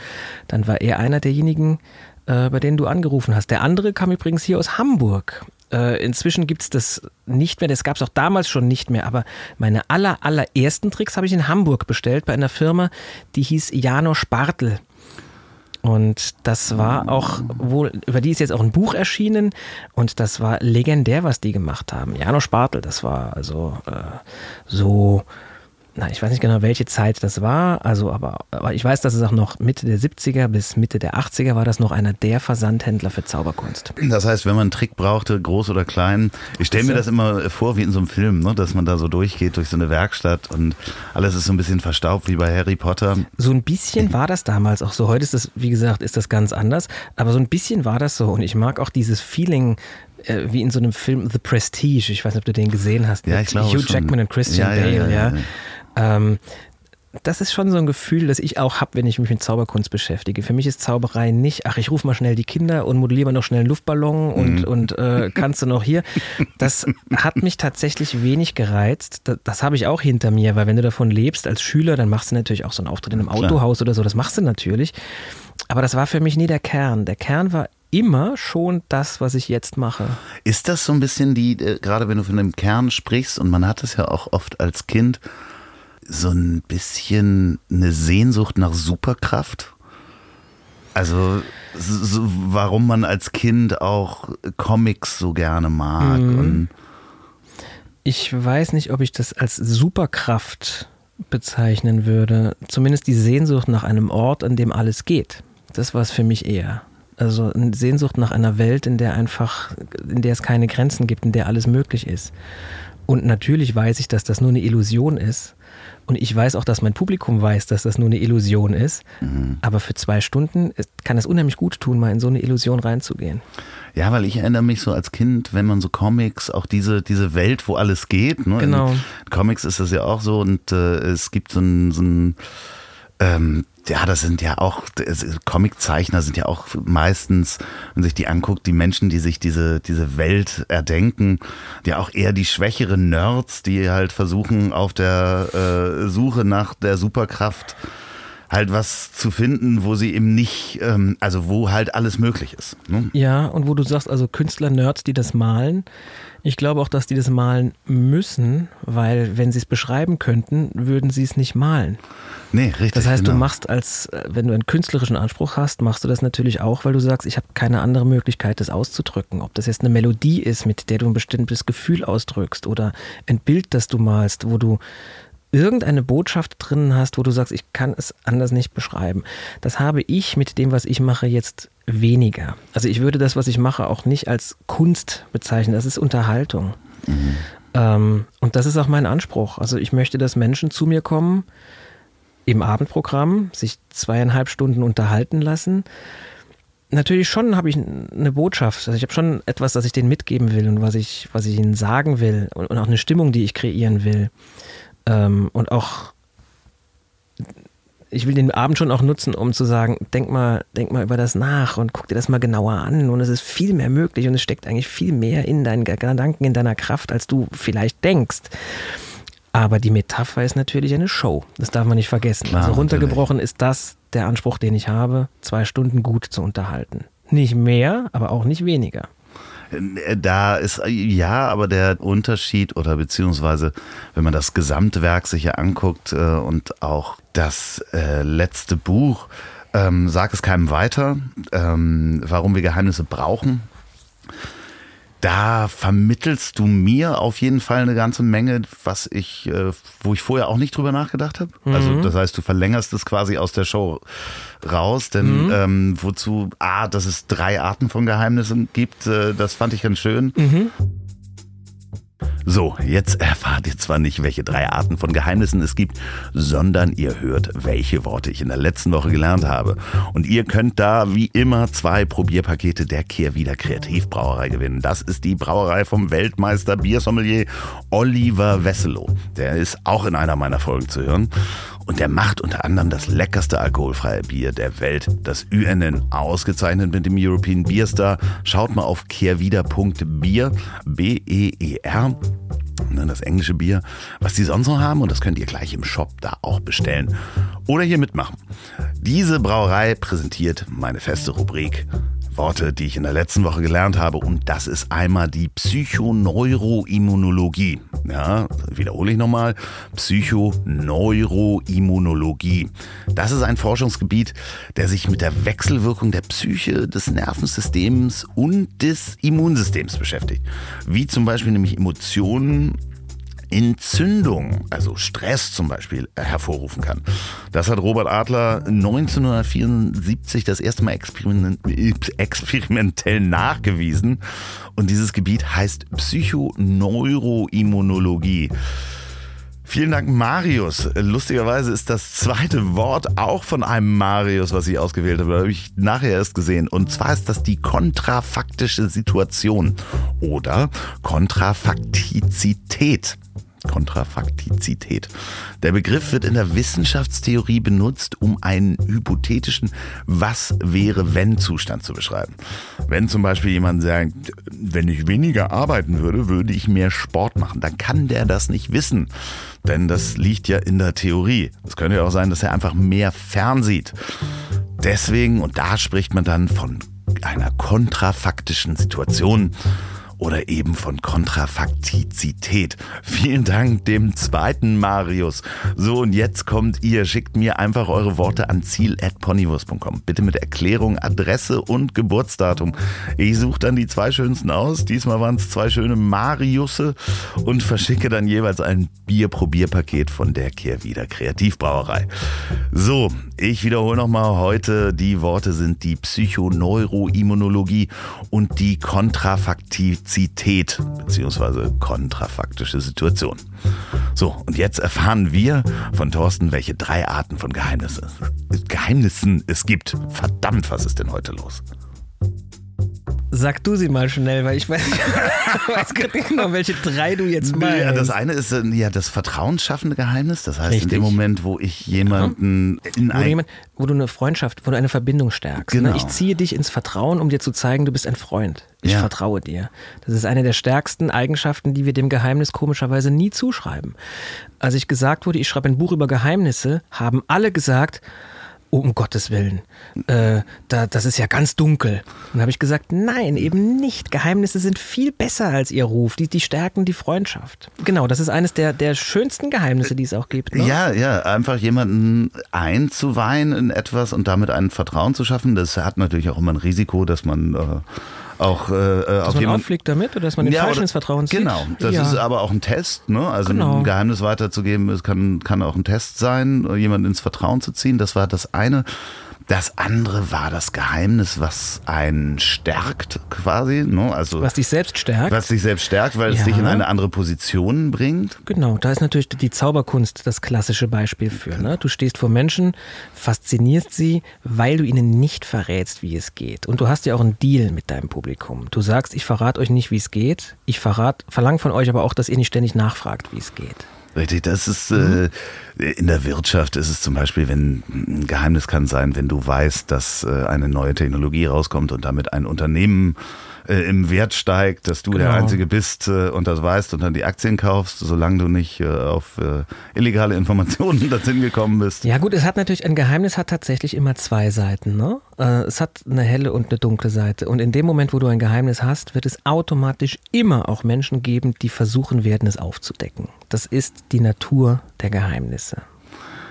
dann war er einer derjenigen, äh, bei denen du angerufen hast. Der andere kam übrigens hier aus Hamburg. Äh, inzwischen gibt es das nicht mehr, das gab es auch damals schon nicht mehr, aber meine aller, allerersten Tricks habe ich in Hamburg bestellt bei einer Firma, die hieß Janosch Bartel. Und das war auch wohl, über die ist jetzt auch ein Buch erschienen und das war legendär, was die gemacht haben. Janosch Bartel, das war also äh, so na, ich weiß nicht genau, welche Zeit das war, also aber, aber ich weiß, dass es auch noch Mitte der 70er bis Mitte der 80er war das noch einer der Versandhändler für Zauberkunst. Das heißt, wenn man einen Trick brauchte, groß oder klein, ich stelle mir das immer vor wie in so einem Film, ne, dass man da so durchgeht durch so eine Werkstatt und alles ist so ein bisschen verstaubt wie bei Harry Potter. So ein bisschen war das damals auch so. Heute ist das, wie gesagt, ist das ganz anders, aber so ein bisschen war das so und ich mag auch dieses Feeling, äh, wie in so einem Film The Prestige. Ich weiß nicht, ob du den gesehen hast. Ja, ich glaube Hugh Jackman und Christian ja, Bale, ja, ja. Ähm, das ist schon so ein Gefühl, das ich auch habe, wenn ich mich mit Zauberkunst beschäftige. Für mich ist Zauberei nicht, ach, ich rufe mal schnell die Kinder und modelliere mal noch schnell einen Luftballon und, Mhm. und äh, kannst du noch hier. Das hat mich tatsächlich wenig gereizt. Das, das habe ich auch hinter mir, weil wenn du davon lebst als Schüler, dann machst du natürlich auch so einen Auftritt in einem Klar. Autohaus oder so. Das machst du natürlich. Aber das war für mich nie der Kern. Der Kern war immer schon das, was ich jetzt mache. Ist das so ein bisschen die, äh, gerade wenn du von dem Kern sprichst, und man hat es ja auch oft als Kind, so ein bisschen eine Sehnsucht nach Superkraft? Also, so, warum man als Kind auch Comics so gerne mag Mhm. Ich weiß nicht, ob ich das als Superkraft bezeichnen würde. Zumindest die Sehnsucht nach einem Ort, an dem alles geht. Das war es für mich eher. Also eine Sehnsucht nach einer Welt, in der einfach, in der es keine Grenzen gibt, in der alles möglich ist. Und natürlich weiß ich, dass das nur eine Illusion ist. Und ich weiß auch, dass mein Publikum weiß, dass das nur eine Illusion ist. Aber für zwei Stunden kann es unheimlich gut tun, mal in so eine Illusion reinzugehen. Ja, weil ich erinnere mich so als Kind, wenn man so Comics, auch diese, diese Welt, wo alles geht. Ne? Genau. In Comics ist das ja auch so und äh, es gibt so ein, so ein ähm, ja, das sind ja auch, Comiczeichner sind ja auch meistens, wenn man sich die anguckt, die Menschen, die sich diese, diese Welt erdenken, die auch eher die schwächeren Nerds, die halt versuchen, auf der äh, Suche nach der Superkraft halt was zu finden, wo sie eben nicht, ähm, also wo halt alles möglich ist. Ne? Ja, und wo du sagst, also Künstler, Nerds, die das malen, ich glaube auch, dass die das malen müssen, weil wenn sie es beschreiben könnten, würden sie es nicht malen. Nee, richtig. Das heißt, genau. du machst als, äh, wenn du einen künstlerischen Anspruch hast, machst du das natürlich auch, weil du sagst, ich habe keine andere Möglichkeit, das auszudrücken. Ob das jetzt eine Melodie ist, mit der du ein bestimmtes Gefühl ausdrückst oder ein Bild, das du malst, wo du irgendeine Botschaft drin hast, wo du sagst, ich kann es anders nicht beschreiben. Das habe ich mit dem, was ich mache, jetzt weniger. Also ich würde das, was ich mache, auch nicht als Kunst bezeichnen. Das ist Unterhaltung. Ähm, und das ist auch mein Anspruch. Also ich möchte, dass Menschen zu mir kommen, im Abendprogramm sich zweieinhalb Stunden unterhalten lassen. Natürlich schon habe ich eine Botschaft. Also ich habe schon etwas, das ich denen mitgeben will und was ich, was ich ihnen sagen will und, und auch eine Stimmung, die ich kreieren will. Ähm, und auch ich will den Abend schon auch nutzen, um zu sagen, denk mal, denk mal über das nach und guck dir das mal genauer an. Und es ist viel mehr möglich und es steckt eigentlich viel mehr in deinen Gedanken, in deiner Kraft, als du vielleicht denkst. Aber die Metapher ist natürlich eine Show. Das darf man nicht vergessen. Klar, also runtergebrochen natürlich. ist das der Anspruch, den ich habe, zwei Stunden gut zu unterhalten. Nicht mehr, aber auch nicht weniger. Da ist ja, aber der Unterschied oder beziehungsweise, wenn man das Gesamtwerk sich ja anguckt äh, und auch das äh, letzte Buch, ähm, sag es keinem weiter, ähm, warum wir Geheimnisse brauchen. Da vermittelst du mir auf jeden Fall eine ganze Menge, was ich, äh, wo ich vorher auch nicht drüber nachgedacht habe. Also das heißt, du verlängerst es quasi aus der Show raus, denn ähm, wozu, ah, dass es drei Arten von Geheimnissen gibt, äh, das fand ich ganz schön. So, jetzt erfahrt ihr zwar nicht, welche drei Arten von Geheimnissen es gibt, sondern ihr hört, welche Worte ich in der letzten Woche gelernt habe. Und ihr könnt da wie immer zwei Probierpakete der Kehrwieder Kreativbrauerei gewinnen. Das ist die Brauerei vom Weltmeister Biersommelier Oliver Wesselow. Der ist auch in einer meiner Folgen zu hören. Und der macht unter anderem das leckerste alkoholfreie Bier der Welt, das UNN, ausgezeichnet mit dem European Beer Star. Schaut mal auf kehrwieder.bier, B-E-E-R, das englische Bier, was die sonst noch haben und das könnt ihr gleich im Shop da auch bestellen oder hier mitmachen. Diese Brauerei präsentiert meine feste Rubrik Worte, die ich in der letzten Woche gelernt habe. Und das ist einmal die Psychoneuroimmunologie. Ja, wiederhole ich nochmal. Psychoneuroimmunologie. Das ist ein Forschungsgebiet, der sich mit der Wechselwirkung der Psyche, des Nervensystems und des Immunsystems beschäftigt. Wie zum Beispiel nämlich Emotionen Entzündung, also Stress zum Beispiel, äh, hervorrufen kann. Das hat Robert Adler 1974 das erste Mal experiment experimentell nachgewiesen. Und dieses Gebiet heißt Psychoneuroimmunologie. Vielen Dank, Marius. Lustigerweise ist das zweite Wort auch von einem Marius, was ich ausgewählt habe. Da habe ich nachher erst gesehen. Und zwar ist das die kontrafaktische Situation oder Kontrafaktizität. Kontrafaktizität. Der Begriff wird in der Wissenschaftstheorie benutzt, um einen hypothetischen Was wäre wenn Zustand zu beschreiben. Wenn zum Beispiel jemand sagt, wenn ich weniger arbeiten würde, würde ich mehr Sport machen, dann kann der das nicht wissen. Denn das liegt ja in der Theorie. Es könnte ja auch sein, dass er einfach mehr fernsieht. Deswegen, und da spricht man dann von einer kontrafaktischen Situation oder eben von Kontrafaktizität. Vielen Dank dem zweiten Marius. So, und jetzt kommt ihr. Schickt mir einfach eure Worte an ziel.ponywurst.com. Bitte mit Erklärung, Adresse und Geburtsdatum. Ich suche dann die zwei schönsten aus. Diesmal waren es zwei schöne Mariusse und verschicke dann jeweils ein Bierprobierpaket von der Kehrwieder Kreativbrauerei. So, ich wiederhole nochmal heute. Die Worte sind die Psychoneuroimmunologie und die Kontrafaktizität bzw. kontrafaktische Situation. So, und jetzt erfahren wir von Thorsten, welche drei Arten von Geheimnissen, Geheimnissen es gibt. Verdammt, was ist denn heute los? Sag du sie mal schnell, weil ich weiß, weiß gerade nicht genau, welche drei du jetzt meinst. Ja, das eine ist äh, ja das vertrauensschaffende Geheimnis. Das heißt, in Richtig. dem Moment, wo ich jemanden in wo, du ein jemand, wo du eine Freundschaft, wo du eine Verbindung stärkst. Genau. Ne? Ich ziehe dich ins Vertrauen, um dir zu zeigen, du bist ein Freund. Ich Ja. vertraue dir. Das ist eine der stärksten Eigenschaften, die wir dem Geheimnis komischerweise nie zuschreiben. Als ich gesagt wurde, ich schreibe ein Buch über Geheimnisse, haben alle gesagt, um Gottes Willen, äh, da, das ist ja ganz dunkel. Und dann habe ich gesagt, nein, eben nicht. Geheimnisse sind viel besser als ihr Ruf. Die, die stärken die Freundschaft. Genau, das ist eines der, der schönsten Geheimnisse, die es auch gibt. Ne? Ja, ja, einfach jemanden einzuweihen in etwas und damit ein Vertrauen zu schaffen. Das hat natürlich auch immer ein Risiko, dass man äh, auch äh, Dass auf man jemanden auffliegt damit oder dass man den Ja, Falschen ins Vertrauen zieht? Genau, das ja. ist aber auch ein Test, ne? Also Genau. ein Geheimnis weiterzugeben, es kann, kann auch ein Test sein, jemanden ins Vertrauen zu ziehen. Das war das eine. Das andere war das Geheimnis, was einen stärkt, quasi, ne? Also Was dich selbst stärkt. was dich selbst stärkt, weil es Ja. dich in eine andere Position bringt. Genau, da ist natürlich die Zauberkunst das klassische Beispiel für. Ne? Du stehst vor Menschen, faszinierst sie, weil du ihnen nicht verrätst, wie es geht. Und du hast ja auch einen Deal mit deinem Publikum. Du sagst, ich verrate euch nicht, wie es geht. Ich verrat, verlange von euch aber auch, dass ihr nicht ständig nachfragt, wie es geht. Richtig, das ist äh, in der Wirtschaft ist es zum Beispiel, wenn ein Geheimnis kann sein, wenn du weißt, dass äh, eine neue Technologie rauskommt und damit ein Unternehmen äh, im Wert steigt, dass du genau. der Einzige bist äh, und das weißt und dann die Aktien kaufst, solange du nicht äh, auf äh, illegale Informationen dorthin gekommen bist. Ja gut, es hat natürlich, ein Geheimnis hat tatsächlich immer zwei Seiten. Ne? Äh, es hat eine helle und eine dunkle Seite. Und in dem Moment, wo du ein Geheimnis hast, wird es automatisch immer auch Menschen geben, die versuchen werden, es aufzudecken. Das ist die Natur der Geheimnisse.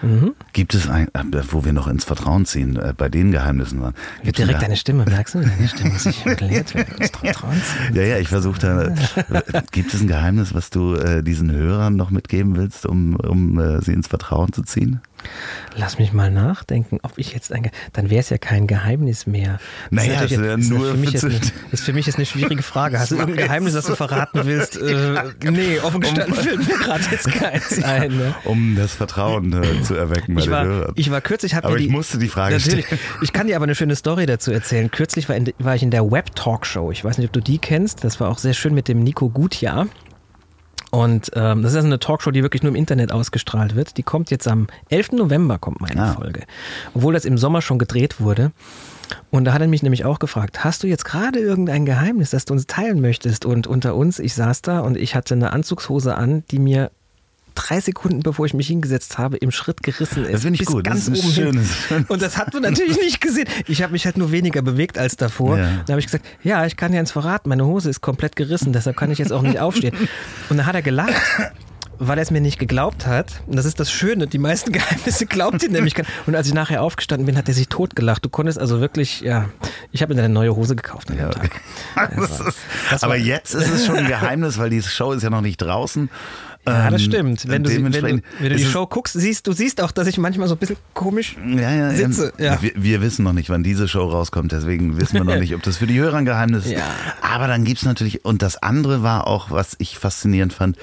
Mhm. Gibt es ein, äh, wo wir noch ins Vertrauen ziehen, äh, bei den Geheimnissen waren? Gibt direkt deine Stimme, merkst du? Deine Stimme muss werden. Ja, ja, ich versuche da. Äh, gibt es ein Geheimnis, was du äh, diesen Hörern noch mitgeben willst, um, um äh, sie ins Vertrauen zu ziehen? Lass mich mal nachdenken, ob ich jetzt ein. Dann wäre es ja kein Geheimnis mehr. Das naja, ist, ist, ja nur für mich jetzt eine, ist für mich jetzt eine schwierige Frage. Hast du irgendein Geheimnis, das du verraten willst? Äh, nee, offen gestanden um, fällt mir gerade jetzt keins ein. Ne? Um das Vertrauen äh, zu erwecken. Ich war, ich war kürzlich, aber ich musste die Frage natürlich, stellen. Ich kann dir aber eine schöne Story dazu erzählen. Kürzlich war, in, war ich in der Web Talk Show. Ich weiß nicht, ob du die kennst. Das war auch sehr schön mit dem Nico Gutjahr. Und ähm, das ist also eine Talkshow, die wirklich nur im Internet ausgestrahlt wird. Die kommt jetzt am 11. November, kommt meine ah. Folge. Obwohl das im Sommer schon gedreht wurde. Und da hat er mich nämlich auch gefragt, hast du jetzt gerade irgendein Geheimnis, das du uns teilen möchtest? Und unter uns, ich saß da und ich hatte eine Anzugshose an, die mir drei Sekunden, bevor ich mich hingesetzt habe, im Schritt gerissen ist. Das finde ich gut. Ganz das ist oben hin. Und das hat man natürlich nicht gesehen. Ich habe mich halt nur weniger bewegt als davor. Ja. Da habe ich gesagt, ja, ich kann ja ins Verraten, meine Hose ist komplett gerissen, deshalb kann ich jetzt auch nicht aufstehen. Und dann hat er gelacht weil er es mir nicht geglaubt hat. Und das ist das Schöne, die meisten Geheimnisse glaubt ihn nämlich. Und als ich nachher aufgestanden bin, hat er sich totgelacht. Du konntest also wirklich, ja, ich habe mir eine neue Hose gekauft an dem ja. Tag. Das war, das aber jetzt ist es schon ein Geheimnis, weil die Show ist ja noch nicht draußen. Ja, das ähm, stimmt. Wenn du, wenn du, wenn du die Show guckst, siehst du siehst auch, dass ich manchmal so ein bisschen komisch ja, ja, sitze. Ja. Wir, wir, wissen noch nicht, wann diese Show rauskommt, deswegen wissen wir noch nicht, ob das für die Hörer ein Geheimnis ist. Aber dann gibt es natürlich, und das andere war auch, was ich faszinierend fand,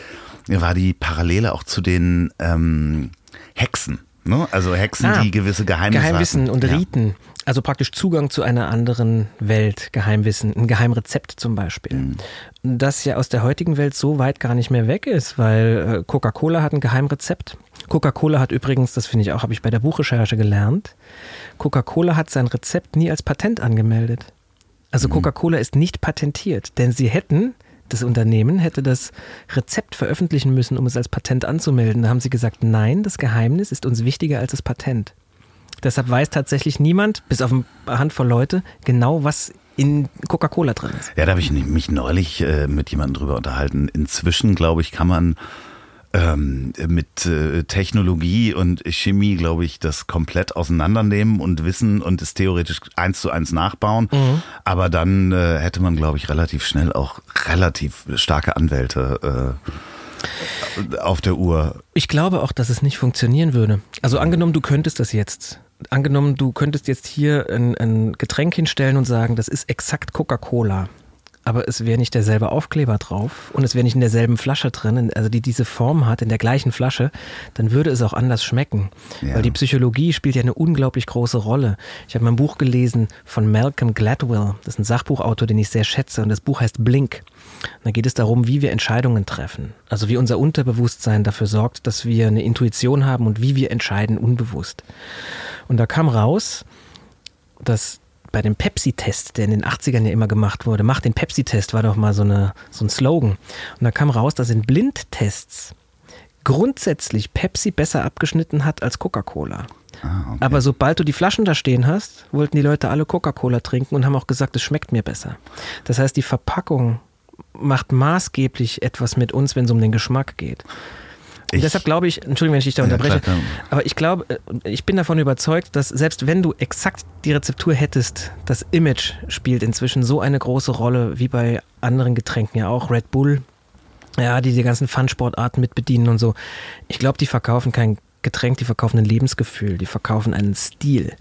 war die Parallele auch zu den ähm, Hexen. Ne? Also Hexen, ah, die gewisse Geheimnisse Geheimwissen hatten. und Riten. Also praktisch Zugang zu einer anderen Welt, Geheimwissen, ein Geheimrezept zum Beispiel. Mhm. Das ja aus der heutigen Welt so weit gar nicht mehr weg ist, weil äh, Coca-Cola hat ein Geheimrezept. Coca-Cola hat übrigens, das finde ich auch, habe ich bei der Buchrecherche gelernt, Coca-Cola hat sein Rezept nie als Patent angemeldet. Also mhm. Coca-Cola ist nicht patentiert, denn sie hätten, das Unternehmen hätte das Rezept veröffentlichen müssen, um es als Patent anzumelden. Da haben sie gesagt, nein, das Geheimnis ist uns wichtiger als das Patent. Deshalb weiß tatsächlich niemand, bis auf eine Handvoll Leute, genau, was in Coca-Cola drin ist. Ja, da habe ich mich neulich äh, mit jemandem drüber unterhalten. Inzwischen, glaube ich, kann man ähm, mit äh, Technologie und Chemie, glaube ich, das komplett auseinandernehmen und wissen und es theoretisch eins zu eins nachbauen. Mhm. Aber dann äh, hätte man, glaube ich, relativ schnell auch relativ starke Anwälte. Äh, auf der Uhr. Ich glaube auch, dass es nicht funktionieren würde. Also angenommen, du könntest das jetzt angenommen, du könntest jetzt hier ein, ein Getränk hinstellen und sagen, das ist exakt Coca-Cola aber es wäre nicht derselbe Aufkleber drauf und es wäre nicht in derselben Flasche drin, also die diese Form hat, in der gleichen Flasche, dann würde es auch anders schmecken. Ja. Weil die Psychologie spielt ja eine unglaublich große Rolle. Ich habe mal ein Buch gelesen von Malcolm Gladwell, das ist ein Sachbuchautor, den ich sehr schätze und das Buch heißt Blink. da geht es darum, wie wir Entscheidungen treffen. Also wie unser Unterbewusstsein dafür sorgt, dass wir eine Intuition haben und wie wir entscheiden unbewusst. Und da kam raus, dass bei dem Pepsi-Test, der in den 80ern ja immer gemacht wurde, mach den Pepsi-Test, war doch mal so, eine, so ein Slogan. Und da kam raus, dass in Blindtests grundsätzlich Pepsi besser abgeschnitten hat als Coca-Cola. Ah, okay. Aber sobald du die Flaschen da stehen hast, wollten die Leute alle Coca-Cola trinken und haben auch gesagt, es schmeckt mir besser. Das heißt, die Verpackung macht maßgeblich etwas mit uns, wenn es um den Geschmack geht. Ich, deshalb glaube ich, Entschuldigung, wenn ich dich da unterbreche, klar, aber ich glaube, äh, ich bin davon überzeugt, dass selbst wenn du exakt die Rezeptur hättest, das Image spielt inzwischen so eine große Rolle wie bei anderen Getränken ja auch, Red Bull, ja, die die ganzen Fun-Sportarten mit bedienen und so. Ich glaube, die verkaufen kein Getränk, die verkaufen ein Lebensgefühl, die verkaufen einen Stil.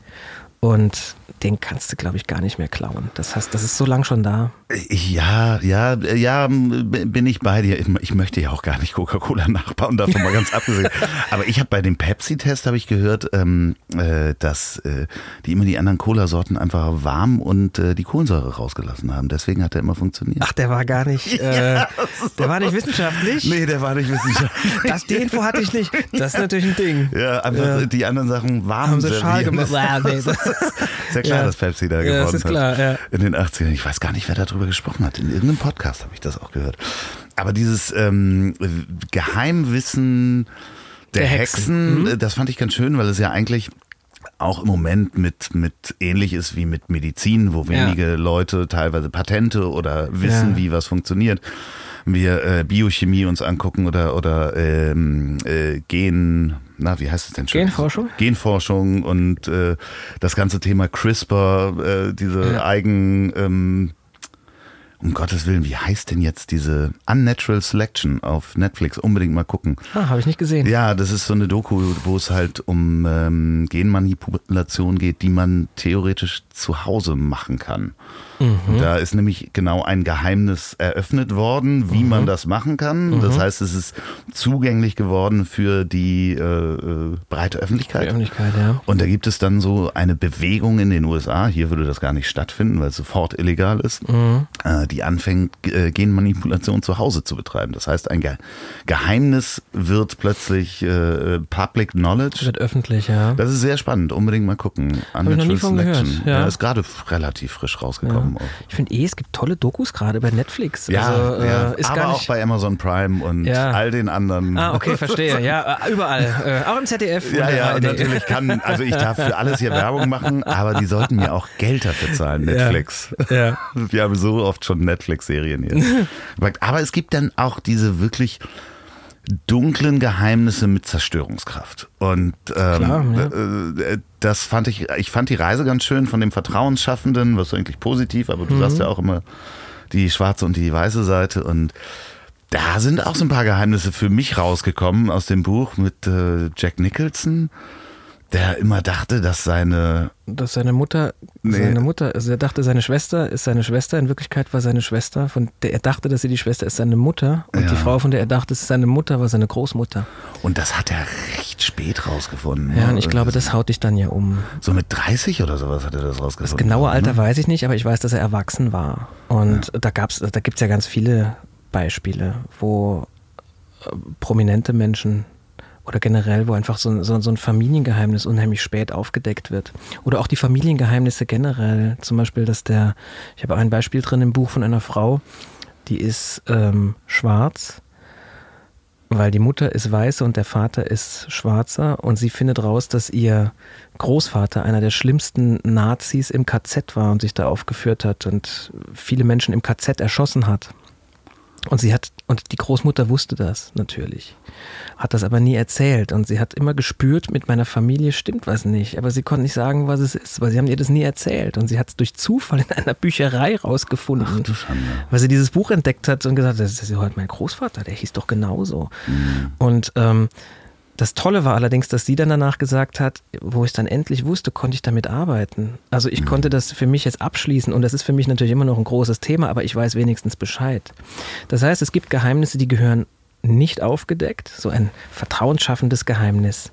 Und den kannst du, glaube ich, gar nicht mehr klauen. Das heißt, das ist so lang schon da. Ja, ja, ja, bin ich bei dir. Ich möchte ja auch gar nicht Coca-Cola nachbauen, davon mal ganz abgesehen. Aber ich habe bei dem Pepsi-Test habe ich gehört, ähm, äh, dass äh, die immer die anderen Cola-Sorten einfach warm und äh, die Kohlensäure rausgelassen haben. Deswegen hat er immer funktioniert. Ach, der war gar nicht, äh, ja, der war nicht wissenschaftlich. Nee, der war nicht wissenschaftlich. Das, die Info hatte ich nicht. Das ist natürlich ein Ding. Ja, einfach ja. die anderen Sachen warm haben sie schal gemacht. Ja, ist ja klar, dass Pepsi da geworden das ist klar, ja. In den 80ern. Ich weiß gar nicht, wer darüber gesprochen hat. In irgendeinem Podcast habe ich das auch gehört. Aber dieses ähm, Geheimwissen der, der Hexen, Hexen mhm. das fand ich ganz schön, weil es ja eigentlich auch im Moment mit, mit ähnlich ist wie mit Medizin, wo wenige ja. Leute teilweise Patente oder wissen, ja. wie was funktioniert. Wir äh, Biochemie uns angucken oder, oder ähm, äh, Gen, na, wie heißt es denn schon? Genforschung? Genforschung und äh, das ganze Thema CRISPR, äh, diese ja. Eigen, ähm, um Gottes Willen, wie heißt denn jetzt diese Unnatural Selection auf Netflix? Unbedingt mal gucken. Ah, habe ich nicht gesehen. Ja, das ist so eine Doku, wo es halt um ähm, Genmanipulation geht, die man theoretisch zu Hause machen kann. Mhm. Da ist nämlich genau ein Geheimnis eröffnet worden, wie mhm. man das machen kann. Mhm. Das heißt, es ist zugänglich geworden für die äh, äh breite Öffentlichkeit. Die Öffentlichkeit ja. Und da gibt es dann so eine Bewegung in den USA, hier würde das gar nicht stattfinden, weil es sofort illegal ist, mhm. äh, die anfängt, äh, Genmanipulation zu Hause zu betreiben. Das heißt, ein Ge Geheimnis wird plötzlich äh, Public Knowledge. Wird öffentlich, ja. Das ist sehr spannend, unbedingt mal gucken. Habe ich noch nie von gehört. Ja. ja. ist gerade relativ frisch rausgekommen. Ja. Ich finde eh, es gibt tolle Dokus gerade bei Netflix. Ja, also, ja. Äh, aber auch bei Amazon Prime und all den anderen. Ah, okay, verstehe. Ja, äh, überall. Äh, auch im ZDF. Ja, ja, natürlich kann, also ich darf für alles hier Werbung machen, aber die sollten mir auch Geld dafür zahlen, Netflix. Ja. Wir haben so oft schon Netflix-Serien hier. aber es gibt dann auch diese wirklich dunklen Geheimnisse mit Zerstörungskraft. Und ähm, Klar, ja. Äh, das fand ich, ich fand die Reise ganz schön von dem Vertrauensschaffenden, was eigentlich positiv, aber du mhm. sagst ja auch immer die schwarze und die weiße Seite und da sind auch so ein paar Geheimnisse für mich rausgekommen aus dem Buch mit äh, Jack Nicholson der immer dachte, dass seine. Dass seine Mutter, nee. seine Mutter, also er dachte, seine Schwester ist seine Schwester. In Wirklichkeit war seine Schwester, von der er dachte, dass sie die Schwester ist, seine Mutter. Und ja. die Frau, von der er dachte, es ist seine Mutter, war seine Großmutter. Und das hat er recht spät rausgefunden. Ja, und ich glaube, das haut dich dann ja um. So mit 30 oder sowas hat er das rausgefunden. Das genaue Alter ne? weiß ich nicht, aber ich weiß, dass er erwachsen war. Und ja. da gab's, da gibt es ja ganz viele Beispiele, wo äh, prominente Menschen oder generell, wo einfach so, so, so, ein Familiengeheimnis unheimlich spät aufgedeckt wird. Oder auch die Familiengeheimnisse generell. Zum Beispiel, dass der, ich habe ein Beispiel drin im Buch von einer Frau, die ist ähm, schwarz, weil die Mutter ist weiß und der Vater ist schwarzer und sie findet raus, dass ihr Großvater einer der schlimmsten Nazis im KZ war und sich da aufgeführt hat und viele Menschen im KZ erschossen hat. Und sie hat, und die Großmutter wusste das natürlich, hat das aber nie erzählt. Und sie hat immer gespürt, mit meiner Familie stimmt was nicht. Aber sie konnte nicht sagen, was es ist, weil sie haben ihr das nie erzählt. Und sie hat es durch Zufall in einer Bücherei rausgefunden. Ach, du Schande. Weil sie dieses Buch entdeckt hat und gesagt hat, das ist ja heute mein Großvater, der hieß doch genauso. Mhm. Und ähm, das Tolle war allerdings, dass sie dann danach gesagt hat, wo ich dann endlich wusste, konnte ich damit arbeiten. Also ich mhm. konnte das für mich jetzt abschließen und das ist für mich natürlich immer noch ein großes Thema, aber ich weiß wenigstens Bescheid. Das heißt, es gibt Geheimnisse, die gehören nicht aufgedeckt, so ein vertrauensschaffendes Geheimnis.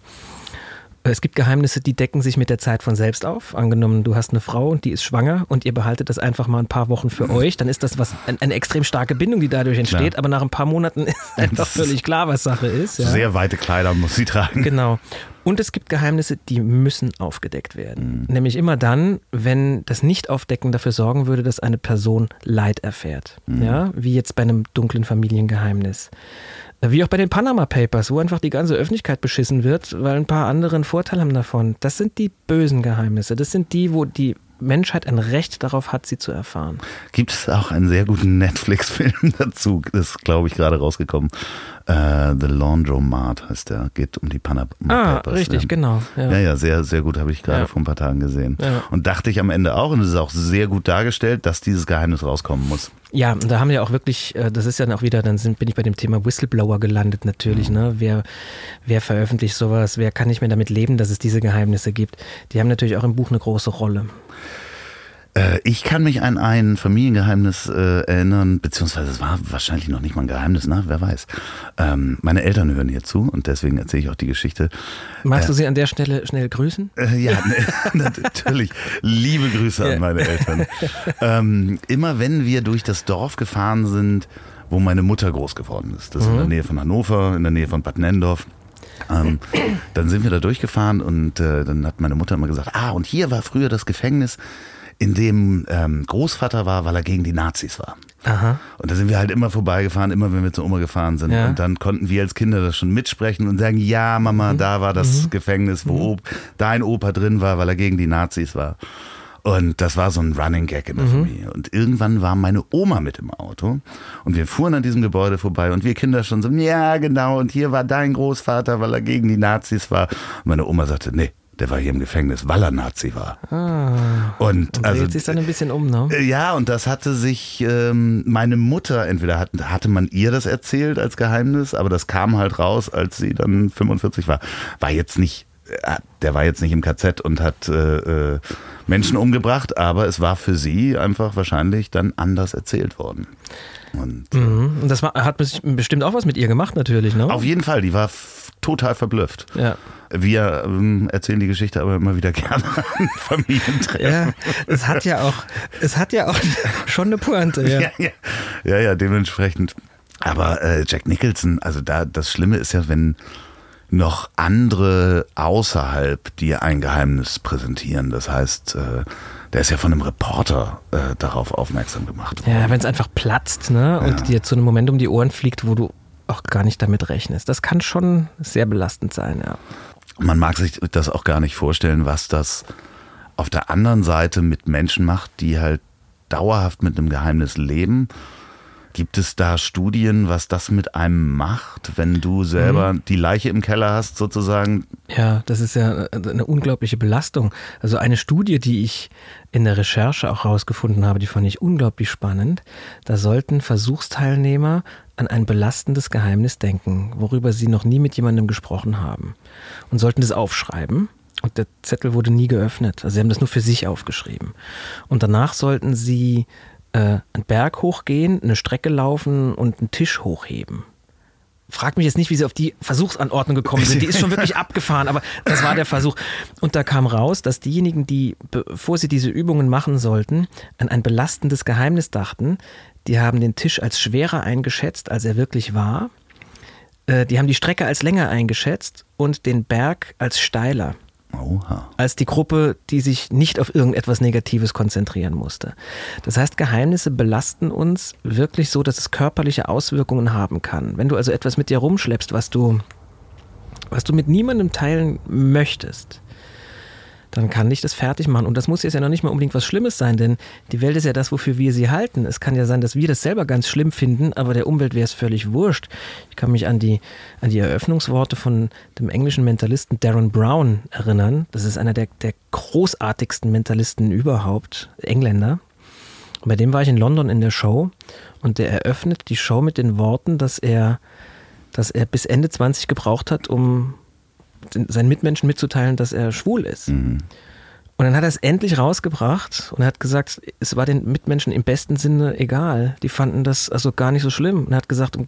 Es gibt Geheimnisse, die decken sich mit der Zeit von selbst auf. Angenommen, du hast eine Frau und die ist schwanger und ihr behaltet das einfach mal ein paar Wochen für euch, dann ist das was eine, eine extrem starke Bindung, die dadurch entsteht. Klar. Aber nach ein paar Monaten ist einfach völlig klar, was Sache ist. Ja. Sehr weite Kleider muss sie tragen. Genau. Und es gibt Geheimnisse, die müssen aufgedeckt werden. Mhm. Nämlich immer dann, wenn das Nicht-Aufdecken dafür sorgen würde, dass eine Person Leid erfährt. Mhm. Ja, wie jetzt bei einem dunklen Familiengeheimnis. Wie auch bei den Panama Papers, wo einfach die ganze Öffentlichkeit beschissen wird, weil ein paar andere einen Vorteil haben davon. Das sind die bösen Geheimnisse. Das sind die, wo die Menschheit ein Recht darauf hat, sie zu erfahren. Gibt es auch einen sehr guten Netflix-Film dazu? Das ist, glaube ich, gerade rausgekommen. Uh, The Laundromat heißt der, geht um die Panama ah, Papers. richtig, ja. genau. Ja. ja, ja, sehr, sehr gut, habe ich gerade ja. vor ein paar Tagen gesehen. Ja. Und dachte ich am Ende auch, und es ist auch sehr gut dargestellt, dass dieses Geheimnis rauskommen muss. Ja, da haben wir auch wirklich, äh, das ist ja auch wieder, dann sind, bin ich bei dem Thema Whistleblower gelandet natürlich. Mhm. Ne? Wer, wer veröffentlicht sowas, wer kann nicht mehr damit leben, dass es diese Geheimnisse gibt? Die haben natürlich auch im Buch eine große Rolle. Äh, ich kann mich an ein Familiengeheimnis äh, erinnern, beziehungsweise es war wahrscheinlich noch nicht mal ein Geheimnis, na, wer weiß. Ähm, meine Eltern hören hier zu und deswegen erzähle ich auch die Geschichte. Magst du sie an der Stelle schnell grüßen? Äh, ja, ne, natürlich. Liebe Grüße an meine Eltern. Ähm, immer wenn wir durch das Dorf gefahren sind, wo meine Mutter groß geworden ist, das ist in der Nähe von Hannover, in der Nähe von Bad Nendorf. Ähm, dann sind wir da durchgefahren und äh, dann hat meine Mutter immer gesagt, ah, und hier war früher das Gefängnis, in dem ähm, Großvater war, weil er gegen die Nazis war. Aha. Und da sind wir halt immer vorbeigefahren, immer wenn wir zur Oma gefahren sind. Ja. Und dann konnten wir als Kinder das schon mitsprechen und sagen, ja, Mama, da war das Gefängnis, wo Op dein Opa drin war, weil er gegen die Nazis war. Und das war so ein Running Gag in der Familie. Und irgendwann war meine Oma mit im Auto und wir fuhren an diesem Gebäude vorbei und wir Kinder schon so, ja, genau, und hier war dein Großvater, weil er gegen die Nazis war. Und meine Oma sagte, nee, der war hier im Gefängnis, weil er Nazi war. Und Und also dreht sich dann ein bisschen um, ne? äh, Ja, und das hatte sich ähm, meine Mutter, entweder hat, hatte man ihr das erzählt als Geheimnis, aber das kam halt raus, als sie dann 45 war. War jetzt nicht, äh, der war jetzt nicht im KZ und hat äh, äh, Menschen umgebracht, aber es war für sie einfach wahrscheinlich dann anders erzählt worden. Und Mhm. Und das hat bestimmt auch was mit ihr gemacht, natürlich, ne? auf jeden Fall, die war total verblüfft. ja. Wir ähm, erzählen die Geschichte aber immer wieder gerne an Familientreffen. Ja, es hat ja auch, es hat ja auch schon eine Pointe, ja. ja, ja. ja, ja, dementsprechend. Aber äh, Jack Nicholson, also da das Schlimme ist ja, wenn noch andere außerhalb dir ein Geheimnis präsentieren. Das heißt, äh, der ist ja von einem Reporter äh, darauf aufmerksam gemacht worden. Ja, wenn es einfach platzt, ne? Und Ja. dir zu einem Moment um die Ohren fliegt, wo du auch gar nicht damit rechnest. Das kann schon sehr belastend sein, ja. Man mag sich das auch gar nicht vorstellen, was das auf der anderen Seite mit Menschen macht, die halt dauerhaft mit einem Geheimnis leben. Gibt es da Studien, was das mit einem macht, wenn du selber die Leiche im Keller hast, sozusagen? Ja, das ist ja eine unglaubliche Belastung. Also eine Studie, die ich in der Recherche auch rausgefunden habe, die fand ich unglaublich spannend. Da sollten Versuchsteilnehmer an ein belastendes Geheimnis denken, worüber sie noch nie mit jemandem gesprochen haben. Und sollten das aufschreiben. Und der Zettel wurde nie geöffnet. Also sie haben das nur für sich aufgeschrieben. Und danach sollten sie äh, einen Berg hochgehen, eine Strecke laufen und einen Tisch hochheben. Frag mich jetzt nicht, wie sie auf die Versuchsanordnung gekommen sind. Die ist schon wirklich abgefahren, aber das war der Versuch. Und da kam raus, dass diejenigen, die, bevor sie diese Übungen machen sollten, an ein belastendes Geheimnis dachten, die haben den Tisch als schwerer eingeschätzt, als er wirklich war. Äh, Die haben die Strecke als länger eingeschätzt und den Berg als steiler Oha. als die Gruppe, die sich nicht auf irgendetwas Negatives konzentrieren musste. Das heißt, Geheimnisse belasten uns wirklich so, dass es körperliche Auswirkungen haben kann. Wenn du also etwas mit dir rumschleppst, was du, was du mit niemandem teilen möchtest, dann kann dich das fertig machen. Und das muss jetzt ja noch nicht mal unbedingt was Schlimmes sein, denn die Welt ist ja das, wofür wir sie halten. Es kann ja sein, dass wir das selber ganz schlimm finden, aber der Umwelt wäre es völlig wurscht. Ich kann mich an die, an die Eröffnungsworte von dem englischen Mentalisten Darren Brown erinnern. Das ist einer der, der großartigsten Mentalisten überhaupt, Engländer. Bei dem war ich in London in der Show und der eröffnet die Show mit den Worten, dass er, dass er bis Ende 20 gebraucht hat, um seinen Mitmenschen mitzuteilen, dass er schwul ist. Und dann hat er es endlich rausgebracht und hat gesagt, es war den Mitmenschen im besten Sinne egal. Die fanden das also gar nicht so schlimm. Und er hat gesagt,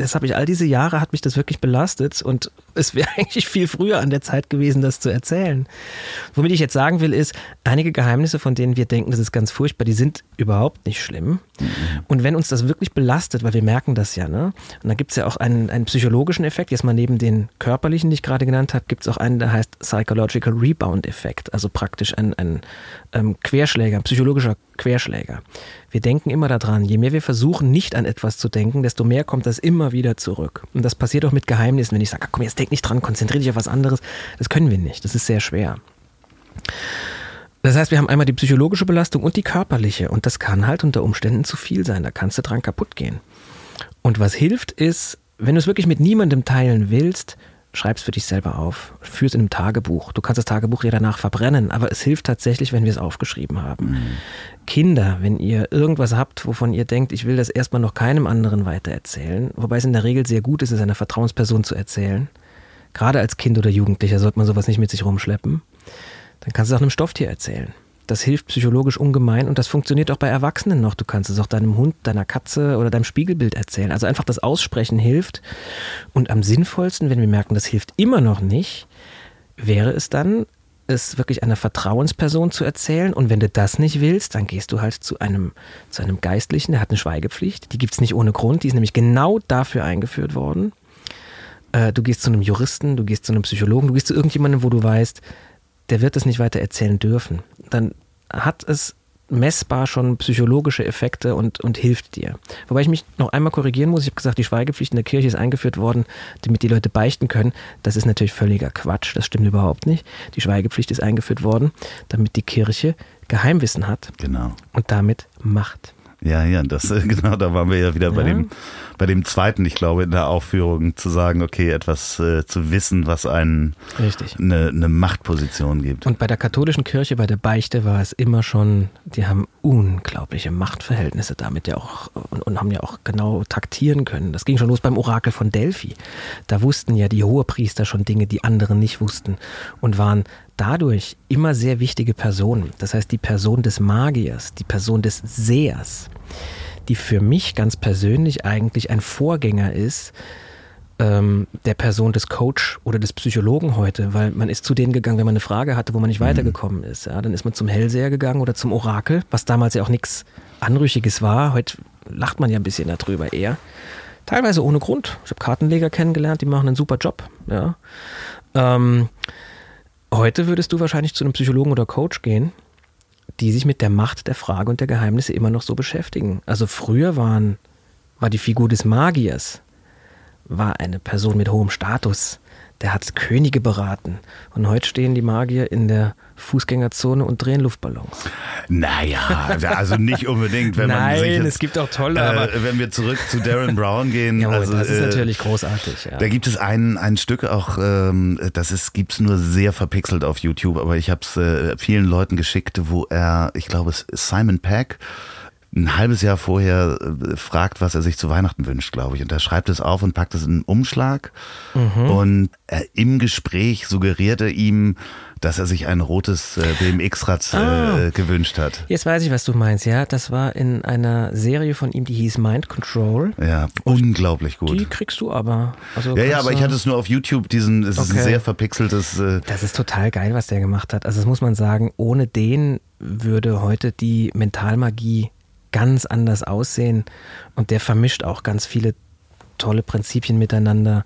das habe ich all diese Jahre, hat mich das wirklich belastet und es wäre eigentlich viel früher an der Zeit gewesen, das zu erzählen. Womit ich jetzt sagen will, ist, einige Geheimnisse, von denen wir denken, das ist ganz furchtbar, die sind überhaupt nicht schlimm. Und wenn uns das wirklich belastet, weil wir merken das ja, ne? Und da gibt es ja auch einen, einen psychologischen Effekt, jetzt mal neben den körperlichen, die ich gerade genannt habe, gibt es auch einen, der heißt Psychological Rebound Effekt, also praktisch ein, ein ähm, Querschläger, psychologischer Querschläger. Wir denken immer daran, je mehr wir versuchen, nicht an etwas zu denken, desto mehr kommt das immer wieder zurück. Und das passiert auch mit Geheimnissen, wenn ich sage, "Ah, komm, jetzt denk nicht dran, konzentriere dich auf was anderes. Das können wir nicht, das ist sehr schwer. Das heißt, wir haben einmal die psychologische Belastung und die körperliche. Und das kann halt unter Umständen zu viel sein. Da kannst du dran kaputt gehen. Und was hilft ist, wenn du es wirklich mit niemandem teilen willst, schreib es für dich selber auf. Führ es in einem Tagebuch. Du kannst das Tagebuch ja danach verbrennen, aber es hilft tatsächlich, wenn wir es aufgeschrieben haben. Kinder, wenn ihr irgendwas habt, wovon ihr denkt, ich will das erstmal noch keinem anderen weitererzählen, wobei es in der Regel sehr gut ist, es einer Vertrauensperson zu erzählen. Gerade als Kind oder Jugendlicher sollte man sowas nicht mit sich rumschleppen. Dann kannst du es auch einem Stofftier erzählen. Das hilft psychologisch ungemein und das funktioniert auch bei Erwachsenen noch. Du kannst es auch deinem Hund, deiner Katze oder deinem Spiegelbild erzählen. Also einfach das Aussprechen hilft. Und am sinnvollsten, wenn wir merken, das hilft immer noch nicht, wäre es dann, es wirklich einer Vertrauensperson zu erzählen. Und wenn du das nicht willst, dann gehst du halt zu einem, zu einem Geistlichen, der hat eine Schweigepflicht. Die gibt es nicht ohne Grund, die ist nämlich genau dafür eingeführt worden. Äh, du gehst zu einem Juristen, du gehst zu einem Psychologen, du gehst zu irgendjemandem, wo du weißt, der wird es nicht weiter erzählen dürfen. Dann hat es messbar schon psychologische Effekte und, und hilft dir. Wobei ich mich noch einmal korrigieren muss. Ich habe gesagt, die Schweigepflicht in der Kirche ist eingeführt worden, damit die Leute beichten können. Das ist natürlich völliger Quatsch. Das stimmt überhaupt nicht. Die Schweigepflicht ist eingeführt worden, damit die Kirche Geheimwissen hat. Genau. Und damit Macht. Ja, ja, das genau, da waren wir ja wieder ja. bei dem bei dem zweiten, ich glaube, in der Aufführung zu sagen, okay, etwas äh, zu wissen, was einen. Eine, eine Machtposition gibt. Und bei der katholischen Kirche, bei der Beichte war es immer schon, die haben unglaubliche Machtverhältnisse damit ja auch und, und haben ja auch genau taktieren können. Das ging schon los beim Orakel von Delphi. Da wussten ja die Hohepriester schon Dinge, die andere nicht wussten und waren dadurch immer sehr wichtige Personen. Das heißt, die Person des Magiers, die Person des Sehers, die für mich ganz persönlich eigentlich ein Vorgänger ist ähm, der Person des Coach oder des Psychologen heute, weil man ist zu denen gegangen, wenn man eine Frage hatte, wo man nicht mhm. weitergekommen ist. Ja, dann ist man zum Hellseher gegangen oder zum Orakel, was damals ja auch nichts Anrüchiges war. Heute lacht man ja ein bisschen darüber eher. Teilweise ohne Grund. Ich habe Kartenleger kennengelernt, die machen einen super Job. Ja. Ähm, Heute würdest du wahrscheinlich zu einem Psychologen oder Coach gehen, die sich mit der Macht der Frage und der Geheimnisse immer noch so beschäftigen. Also früher waren, war die Figur des Magiers, war eine Person mit hohem Status, der hat Könige beraten. Und heute stehen die Magier in der Fußgängerzone und drehen Luftballons. Naja, also nicht unbedingt, wenn Nein, man sich jetzt, es gibt auch tolle, aber äh, wenn wir zurück zu Darren Brown gehen, ja, also, das ist äh, natürlich großartig. Ja. Da gibt es ein, ein Stück auch, ähm, das ist gibt's nur sehr verpixelt auf YouTube, aber ich habe es äh, vielen Leuten geschickt, wo er, ich glaube, es ist Simon Peck ein halbes Jahr vorher äh, fragt, was er sich zu Weihnachten wünscht, glaube ich. Und er schreibt es auf und packt es in einen Umschlag. Mhm. Und äh, im Gespräch suggeriert er ihm, dass er sich ein rotes äh, BMX-Rad ah. äh, gewünscht hat. Jetzt weiß ich, was du meinst, ja. Das war in einer Serie von ihm, die hieß Mind Control. Ja, unglaublich gut. Die kriegst du aber. Also ja, ja, aber ich hatte es nur auf YouTube, diesen, es okay. ist ein sehr verpixeltes. Äh das ist total geil, was der gemacht hat. Also das muss man sagen, ohne den würde heute die Mentalmagie ganz anders aussehen und der vermischt auch ganz viele tolle Prinzipien miteinander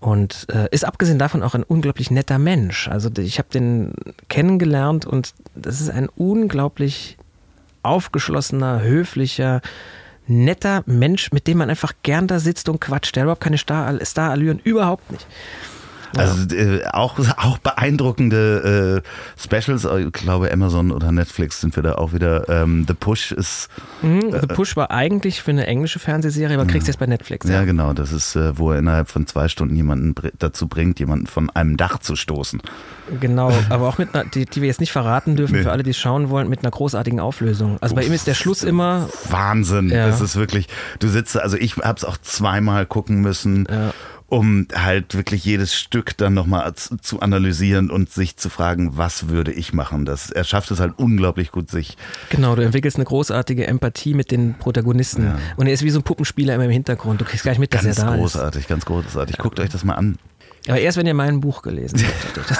und äh, ist abgesehen davon auch ein unglaublich netter Mensch. Also ich habe den kennengelernt und das ist ein unglaublich aufgeschlossener, höflicher, netter Mensch, mit dem man einfach gern da sitzt und quatscht. Der hat überhaupt keine Star-Allüren, überhaupt nicht. Also äh, auch, auch beeindruckende äh, Specials. Ich glaube, Amazon oder Netflix sind wir da auch wieder. Ähm, The Push ist. Mhm, The Push war eigentlich für eine englische Fernsehserie, aber kriegst du jetzt bei Netflix. Ja, ja genau. Das ist, äh, wo er innerhalb von zwei Stunden jemanden dazu bringt, jemanden von einem Dach zu stoßen. Genau, aber auch mit einer, die, die wir jetzt nicht verraten dürfen, nee. für alle, die es schauen wollen, mit einer großartigen Auflösung. Also bei Uff, ihm ist der Schluss immer. Wahnsinn. Ja. Es ist wirklich, du sitzt, also ich habe es auch zweimal gucken müssen. Ja um halt wirklich jedes Stück dann nochmal zu, analysieren und sich zu fragen, was würde ich machen. Das, er schafft es halt unglaublich gut, sich. Genau, du entwickelst eine großartige Empathie mit den Protagonisten. Ja. Und er ist wie so ein Puppenspieler immer im Hintergrund. Du kriegst gar nicht mit, dass ganz er da großartig, ist. Ganz großartig, ganz großartig. Guckt euch das mal an. Aber erst, wenn ihr mein Buch gelesen habt.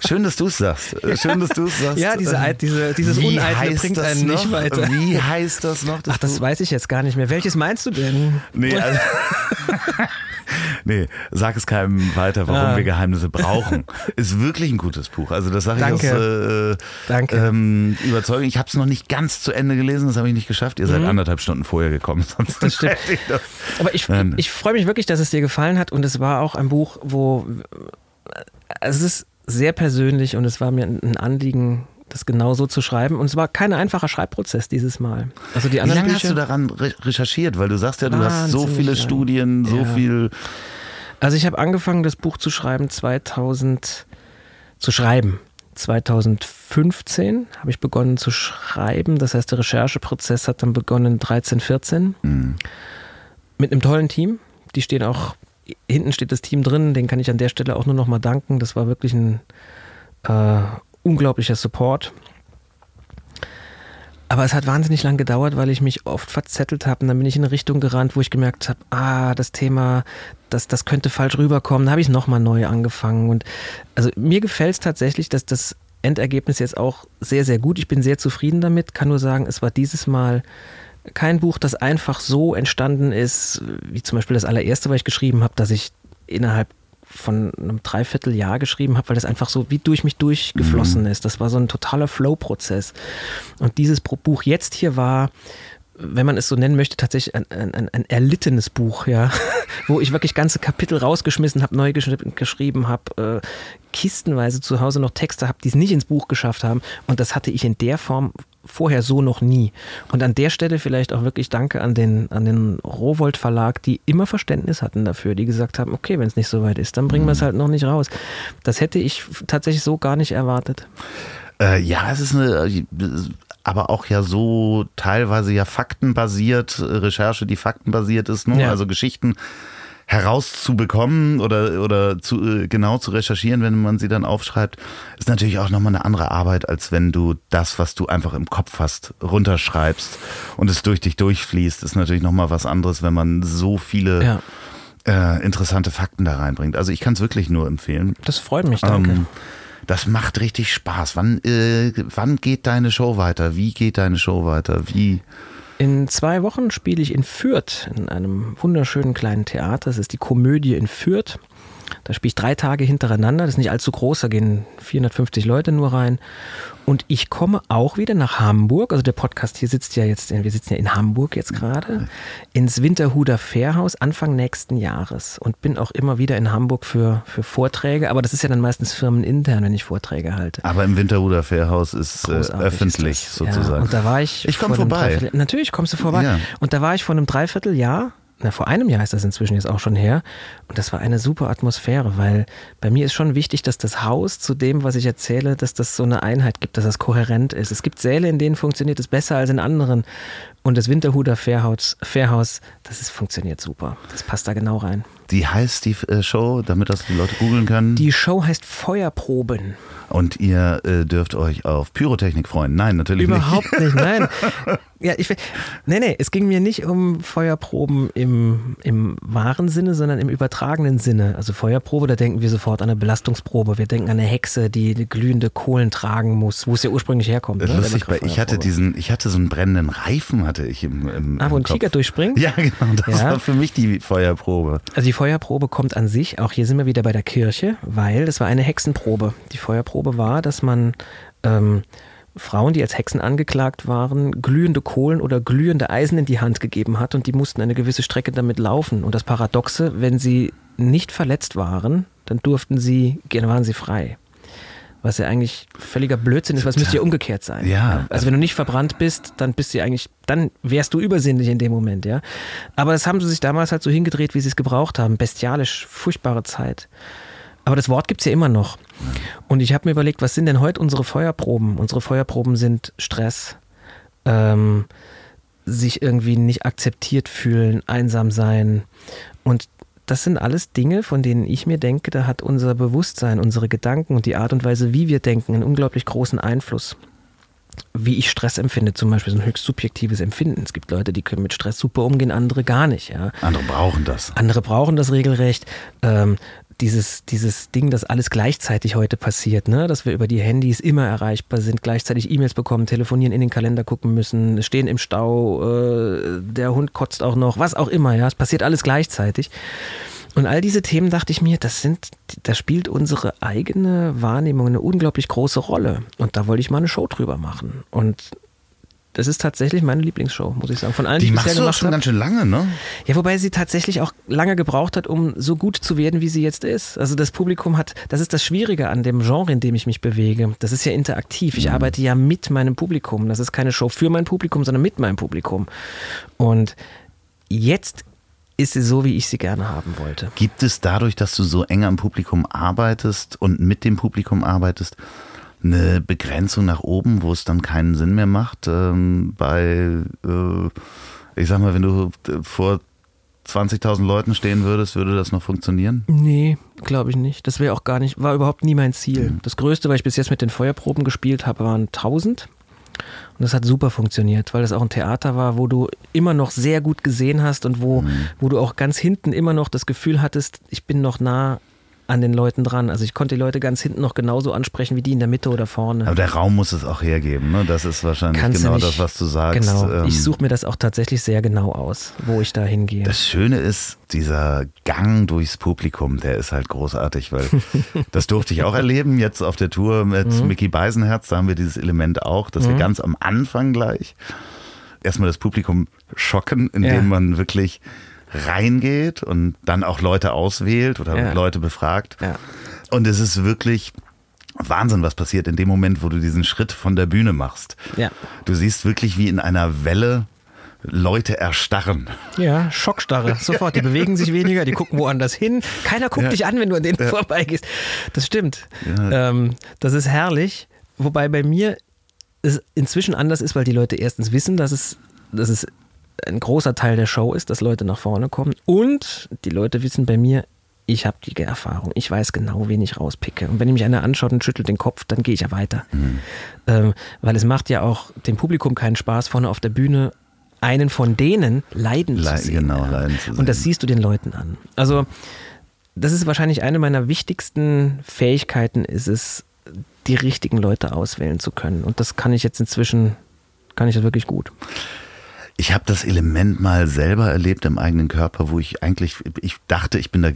Schön, dass du es sagst. Schön, dass du es sagst. Ja, diese, diese, dieses Wie Uneitle bringt einen noch? nicht weiter. Wie heißt das noch? Das Ach, das Buch? weiß ich jetzt gar nicht mehr. Welches meinst du denn? Nee, also nee, sag es keinem weiter, warum ah. wir Geheimnisse brauchen. Ist wirklich ein gutes Buch. Also das sage ich Danke. aus äh, Danke. Ähm, Überzeugung. Ich habe es noch nicht ganz zu Ende gelesen, das habe ich nicht geschafft. Ihr seid mhm. anderthalb Stunden vorher gekommen. Sonst das stimmt. Ich Aber ich, ich freue mich wirklich, dass es dir gefallen hat und es war auch ein Buch, wo es ist sehr persönlich und es war mir ein Anliegen, das genau so zu schreiben. Und es war kein einfacher Schreibprozess dieses Mal. Also die anderen Wie lange Bücher, hast du daran recherchiert? Weil du sagst ja, du hast so viele lang. Studien, so ja. viel. Also ich habe angefangen, das Buch zu schreiben 2000 zu schreiben. 2015 habe ich begonnen zu schreiben. Das heißt, der Rechercheprozess hat dann begonnen 13, 14. Mhm. Mit einem tollen Team. Die stehen auch, hinten steht das Team drin, den kann ich an der Stelle auch nur noch mal danken. Das war wirklich ein äh, unglaublicher Support. Aber es hat wahnsinnig lang gedauert, weil ich mich oft verzettelt habe und dann bin ich in eine Richtung gerannt, wo ich gemerkt habe, ah, das Thema, das, das könnte falsch rüberkommen. Da habe ich nochmal neu angefangen. Und also mir gefällt es tatsächlich, dass das Endergebnis jetzt auch sehr, sehr gut. Ich bin sehr zufrieden damit, kann nur sagen, es war dieses Mal kein Buch, das einfach so entstanden ist, wie zum Beispiel das allererste, was ich geschrieben habe, dass ich innerhalb von einem Dreivierteljahr geschrieben habe, weil das einfach so wie durch mich durchgeflossen mhm. ist. Das war so ein totaler Flow-Prozess. Und dieses Buch jetzt hier war, wenn man es so nennen möchte, tatsächlich ein, ein, ein erlittenes Buch, ja, wo ich wirklich ganze Kapitel rausgeschmissen habe, neu geschrieben habe, äh, kistenweise zu Hause noch Texte habe, die es nicht ins Buch geschafft haben. Und das hatte ich in der Form vorher so noch nie. Und an der Stelle vielleicht auch wirklich Danke an den, an den Rowold Verlag, die immer Verständnis hatten dafür, die gesagt haben, okay, wenn es nicht so weit ist, dann bringen wir es mhm. halt noch nicht raus. Das hätte ich tatsächlich so gar nicht erwartet. Äh, ja, es ist eine, aber auch ja so teilweise ja faktenbasiert, Recherche, die faktenbasiert ist, ne? Ja. also Geschichten herauszubekommen oder, oder zu, äh, genau zu recherchieren, wenn man sie dann aufschreibt, ist natürlich auch nochmal eine andere Arbeit, als wenn du das, was du einfach im Kopf hast, runterschreibst und es durch dich durchfließt. Ist natürlich nochmal was anderes, wenn man so viele ja. äh, interessante Fakten da reinbringt. Also ich kann es wirklich nur empfehlen. Das freut mich, danke. Ähm, das macht richtig Spaß. Wann, äh, wann geht deine Show weiter? Wie geht deine Show weiter? Wie? In zwei Wochen spiele ich in Fürth in einem wunderschönen kleinen Theater. Das ist die Komödie in Fürth. Da spiele ich drei Tage hintereinander. Das ist nicht allzu groß, da gehen 450 Leute nur rein. Und ich komme auch wieder nach Hamburg. Also der Podcast hier sitzt ja jetzt, wir sitzen ja in Hamburg jetzt gerade, ins Winterhuder Fährhaus Anfang nächsten Jahres und bin auch immer wieder in Hamburg für, für Vorträge. Aber das ist ja dann meistens firmenintern, wenn ich Vorträge halte. Aber im Winterhuder Fährhaus ist äh, öffentlich ist sozusagen. Ja, und da war ich. Ich komme vorbei. Natürlich kommst du vorbei. Ja. Und da war ich vor einem Dreivierteljahr na, vor einem Jahr ist das inzwischen jetzt auch schon her. Und das war eine super Atmosphäre, weil bei mir ist schon wichtig, dass das Haus zu dem, was ich erzähle, dass das so eine Einheit gibt, dass das kohärent ist. Es gibt Säle, in denen funktioniert es besser als in anderen. Und das Winterhuder Fährhaus, Fährhaus das ist, funktioniert super. Das passt da genau rein. Wie heißt die äh, Show, damit das die Leute googeln können? Die Show heißt Feuerproben. Und ihr äh, dürft euch auf Pyrotechnik freuen. Nein, natürlich Überhaupt nicht. Überhaupt nicht, nein. Ja, ich, nee, nee, es ging mir nicht um Feuerproben im, im wahren Sinne, sondern im übertragenen Sinne. Also Feuerprobe, da denken wir sofort an eine Belastungsprobe. Wir denken an eine Hexe, die glühende Kohlen tragen muss, wo es ja ursprünglich herkommt. Ne? Lustig, weil ich hatte diesen, ich hatte so einen brennenden Reifen, hatte ich im, im Ah, wo ein Tiger durchspringt? Ja, genau. Das ja. war für mich die Feuerprobe. Also die Feuerprobe kommt an sich, auch hier sind wir wieder bei der Kirche, weil das war eine Hexenprobe. Die Feuerprobe war, dass man ähm, Frauen, die als Hexen angeklagt waren, glühende Kohlen oder glühende Eisen in die Hand gegeben hat und die mussten eine gewisse Strecke damit laufen. Und das Paradoxe, wenn sie nicht verletzt waren, dann durften sie, dann waren sie frei. Was ja eigentlich völliger Blödsinn ist, was müsste ja umgekehrt sein. Ja. Also wenn du nicht verbrannt bist, dann bist du eigentlich, dann wärst du übersinnlich in dem Moment, ja. Aber das haben sie sich damals halt so hingedreht, wie sie es gebraucht haben. Bestialisch, furchtbare Zeit. Aber das Wort gibt es ja immer noch. Und ich habe mir überlegt, was sind denn heute unsere Feuerproben? Unsere Feuerproben sind Stress, ähm, sich irgendwie nicht akzeptiert fühlen, einsam sein. Und das sind alles Dinge, von denen ich mir denke, da hat unser Bewusstsein, unsere Gedanken und die Art und Weise, wie wir denken, einen unglaublich großen Einfluss. Wie ich Stress empfinde, zum Beispiel so ein höchst subjektives Empfinden. Es gibt Leute, die können mit Stress super umgehen, andere gar nicht. Ja. Andere brauchen das. Andere brauchen das regelrecht. Ähm, dieses, dieses Ding, das alles gleichzeitig heute passiert, ne? dass wir über die Handys immer erreichbar sind, gleichzeitig E-Mails bekommen, telefonieren, in den Kalender gucken müssen, stehen im Stau, äh, der Hund kotzt auch noch, was auch immer, ja, es passiert alles gleichzeitig. Und all diese Themen dachte ich mir, das sind, da spielt unsere eigene Wahrnehmung eine unglaublich große Rolle. Und da wollte ich mal eine Show drüber machen. Und das ist tatsächlich meine Lieblingsshow, muss ich sagen. Von allen, die, die machst du auch schon hab. ganz schön lange, ne? Ja, wobei sie tatsächlich auch lange gebraucht hat, um so gut zu werden, wie sie jetzt ist. Also das Publikum hat, das ist das Schwierige an dem Genre, in dem ich mich bewege. Das ist ja interaktiv. Ich mhm. arbeite ja mit meinem Publikum. Das ist keine Show für mein Publikum, sondern mit meinem Publikum. Und jetzt ist sie so, wie ich sie gerne haben wollte. Gibt es dadurch, dass du so eng am Publikum arbeitest und mit dem Publikum arbeitest, eine Begrenzung nach oben, wo es dann keinen Sinn mehr macht. Ähm, bei, äh, ich sag mal, wenn du vor 20.000 Leuten stehen würdest, würde das noch funktionieren? Nee, glaube ich nicht. Das wäre auch gar nicht, war überhaupt nie mein Ziel. Mhm. Das Größte, was ich bis jetzt mit den Feuerproben gespielt habe, waren 1000. Und das hat super funktioniert, weil es auch ein Theater war, wo du immer noch sehr gut gesehen hast und wo, mhm. wo du auch ganz hinten immer noch das Gefühl hattest, ich bin noch nah an den Leuten dran. Also ich konnte die Leute ganz hinten noch genauso ansprechen wie die in der Mitte oder vorne. Aber der Raum muss es auch hergeben, ne? Das ist wahrscheinlich Kannst genau nicht, das, was du sagst. Genau. Ähm, ich suche mir das auch tatsächlich sehr genau aus, wo ich da hingehe. Das Schöne ist, dieser Gang durchs Publikum, der ist halt großartig, weil das durfte ich auch erleben jetzt auf der Tour mit mhm. Mickey Beisenherz. Da haben wir dieses Element auch, dass mhm. wir ganz am Anfang gleich erstmal das Publikum schocken, indem ja. man wirklich reingeht und dann auch Leute auswählt oder ja. Leute befragt. Ja. Und es ist wirklich Wahnsinn, was passiert in dem Moment, wo du diesen Schritt von der Bühne machst. Ja. Du siehst wirklich wie in einer Welle Leute erstarren. Ja, Schockstarre. Sofort. Die bewegen sich weniger, die gucken woanders hin. Keiner guckt ja. dich an, wenn du an denen ja. vorbeigehst. Das stimmt. Ja. Ähm, das ist herrlich. Wobei bei mir es inzwischen anders ist, weil die Leute erstens wissen, dass es, dass es ein großer Teil der Show ist, dass Leute nach vorne kommen. Und die Leute wissen bei mir, ich habe die Erfahrung. Ich weiß genau, wen ich rauspicke. Und wenn mich einer anschaut und schüttelt den Kopf, dann gehe ich ja weiter. Mhm. Ähm, weil es macht ja auch dem Publikum keinen Spaß, vorne auf der Bühne einen von denen leiden Le zu sehen. Genau, leiden zu sehen. Und das siehst du den Leuten an. Also, das ist wahrscheinlich eine meiner wichtigsten Fähigkeiten, ist es, die richtigen Leute auswählen zu können. Und das kann ich jetzt inzwischen, kann ich das wirklich gut. Ich habe das Element mal selber erlebt im eigenen Körper, wo ich eigentlich, ich dachte, ich bin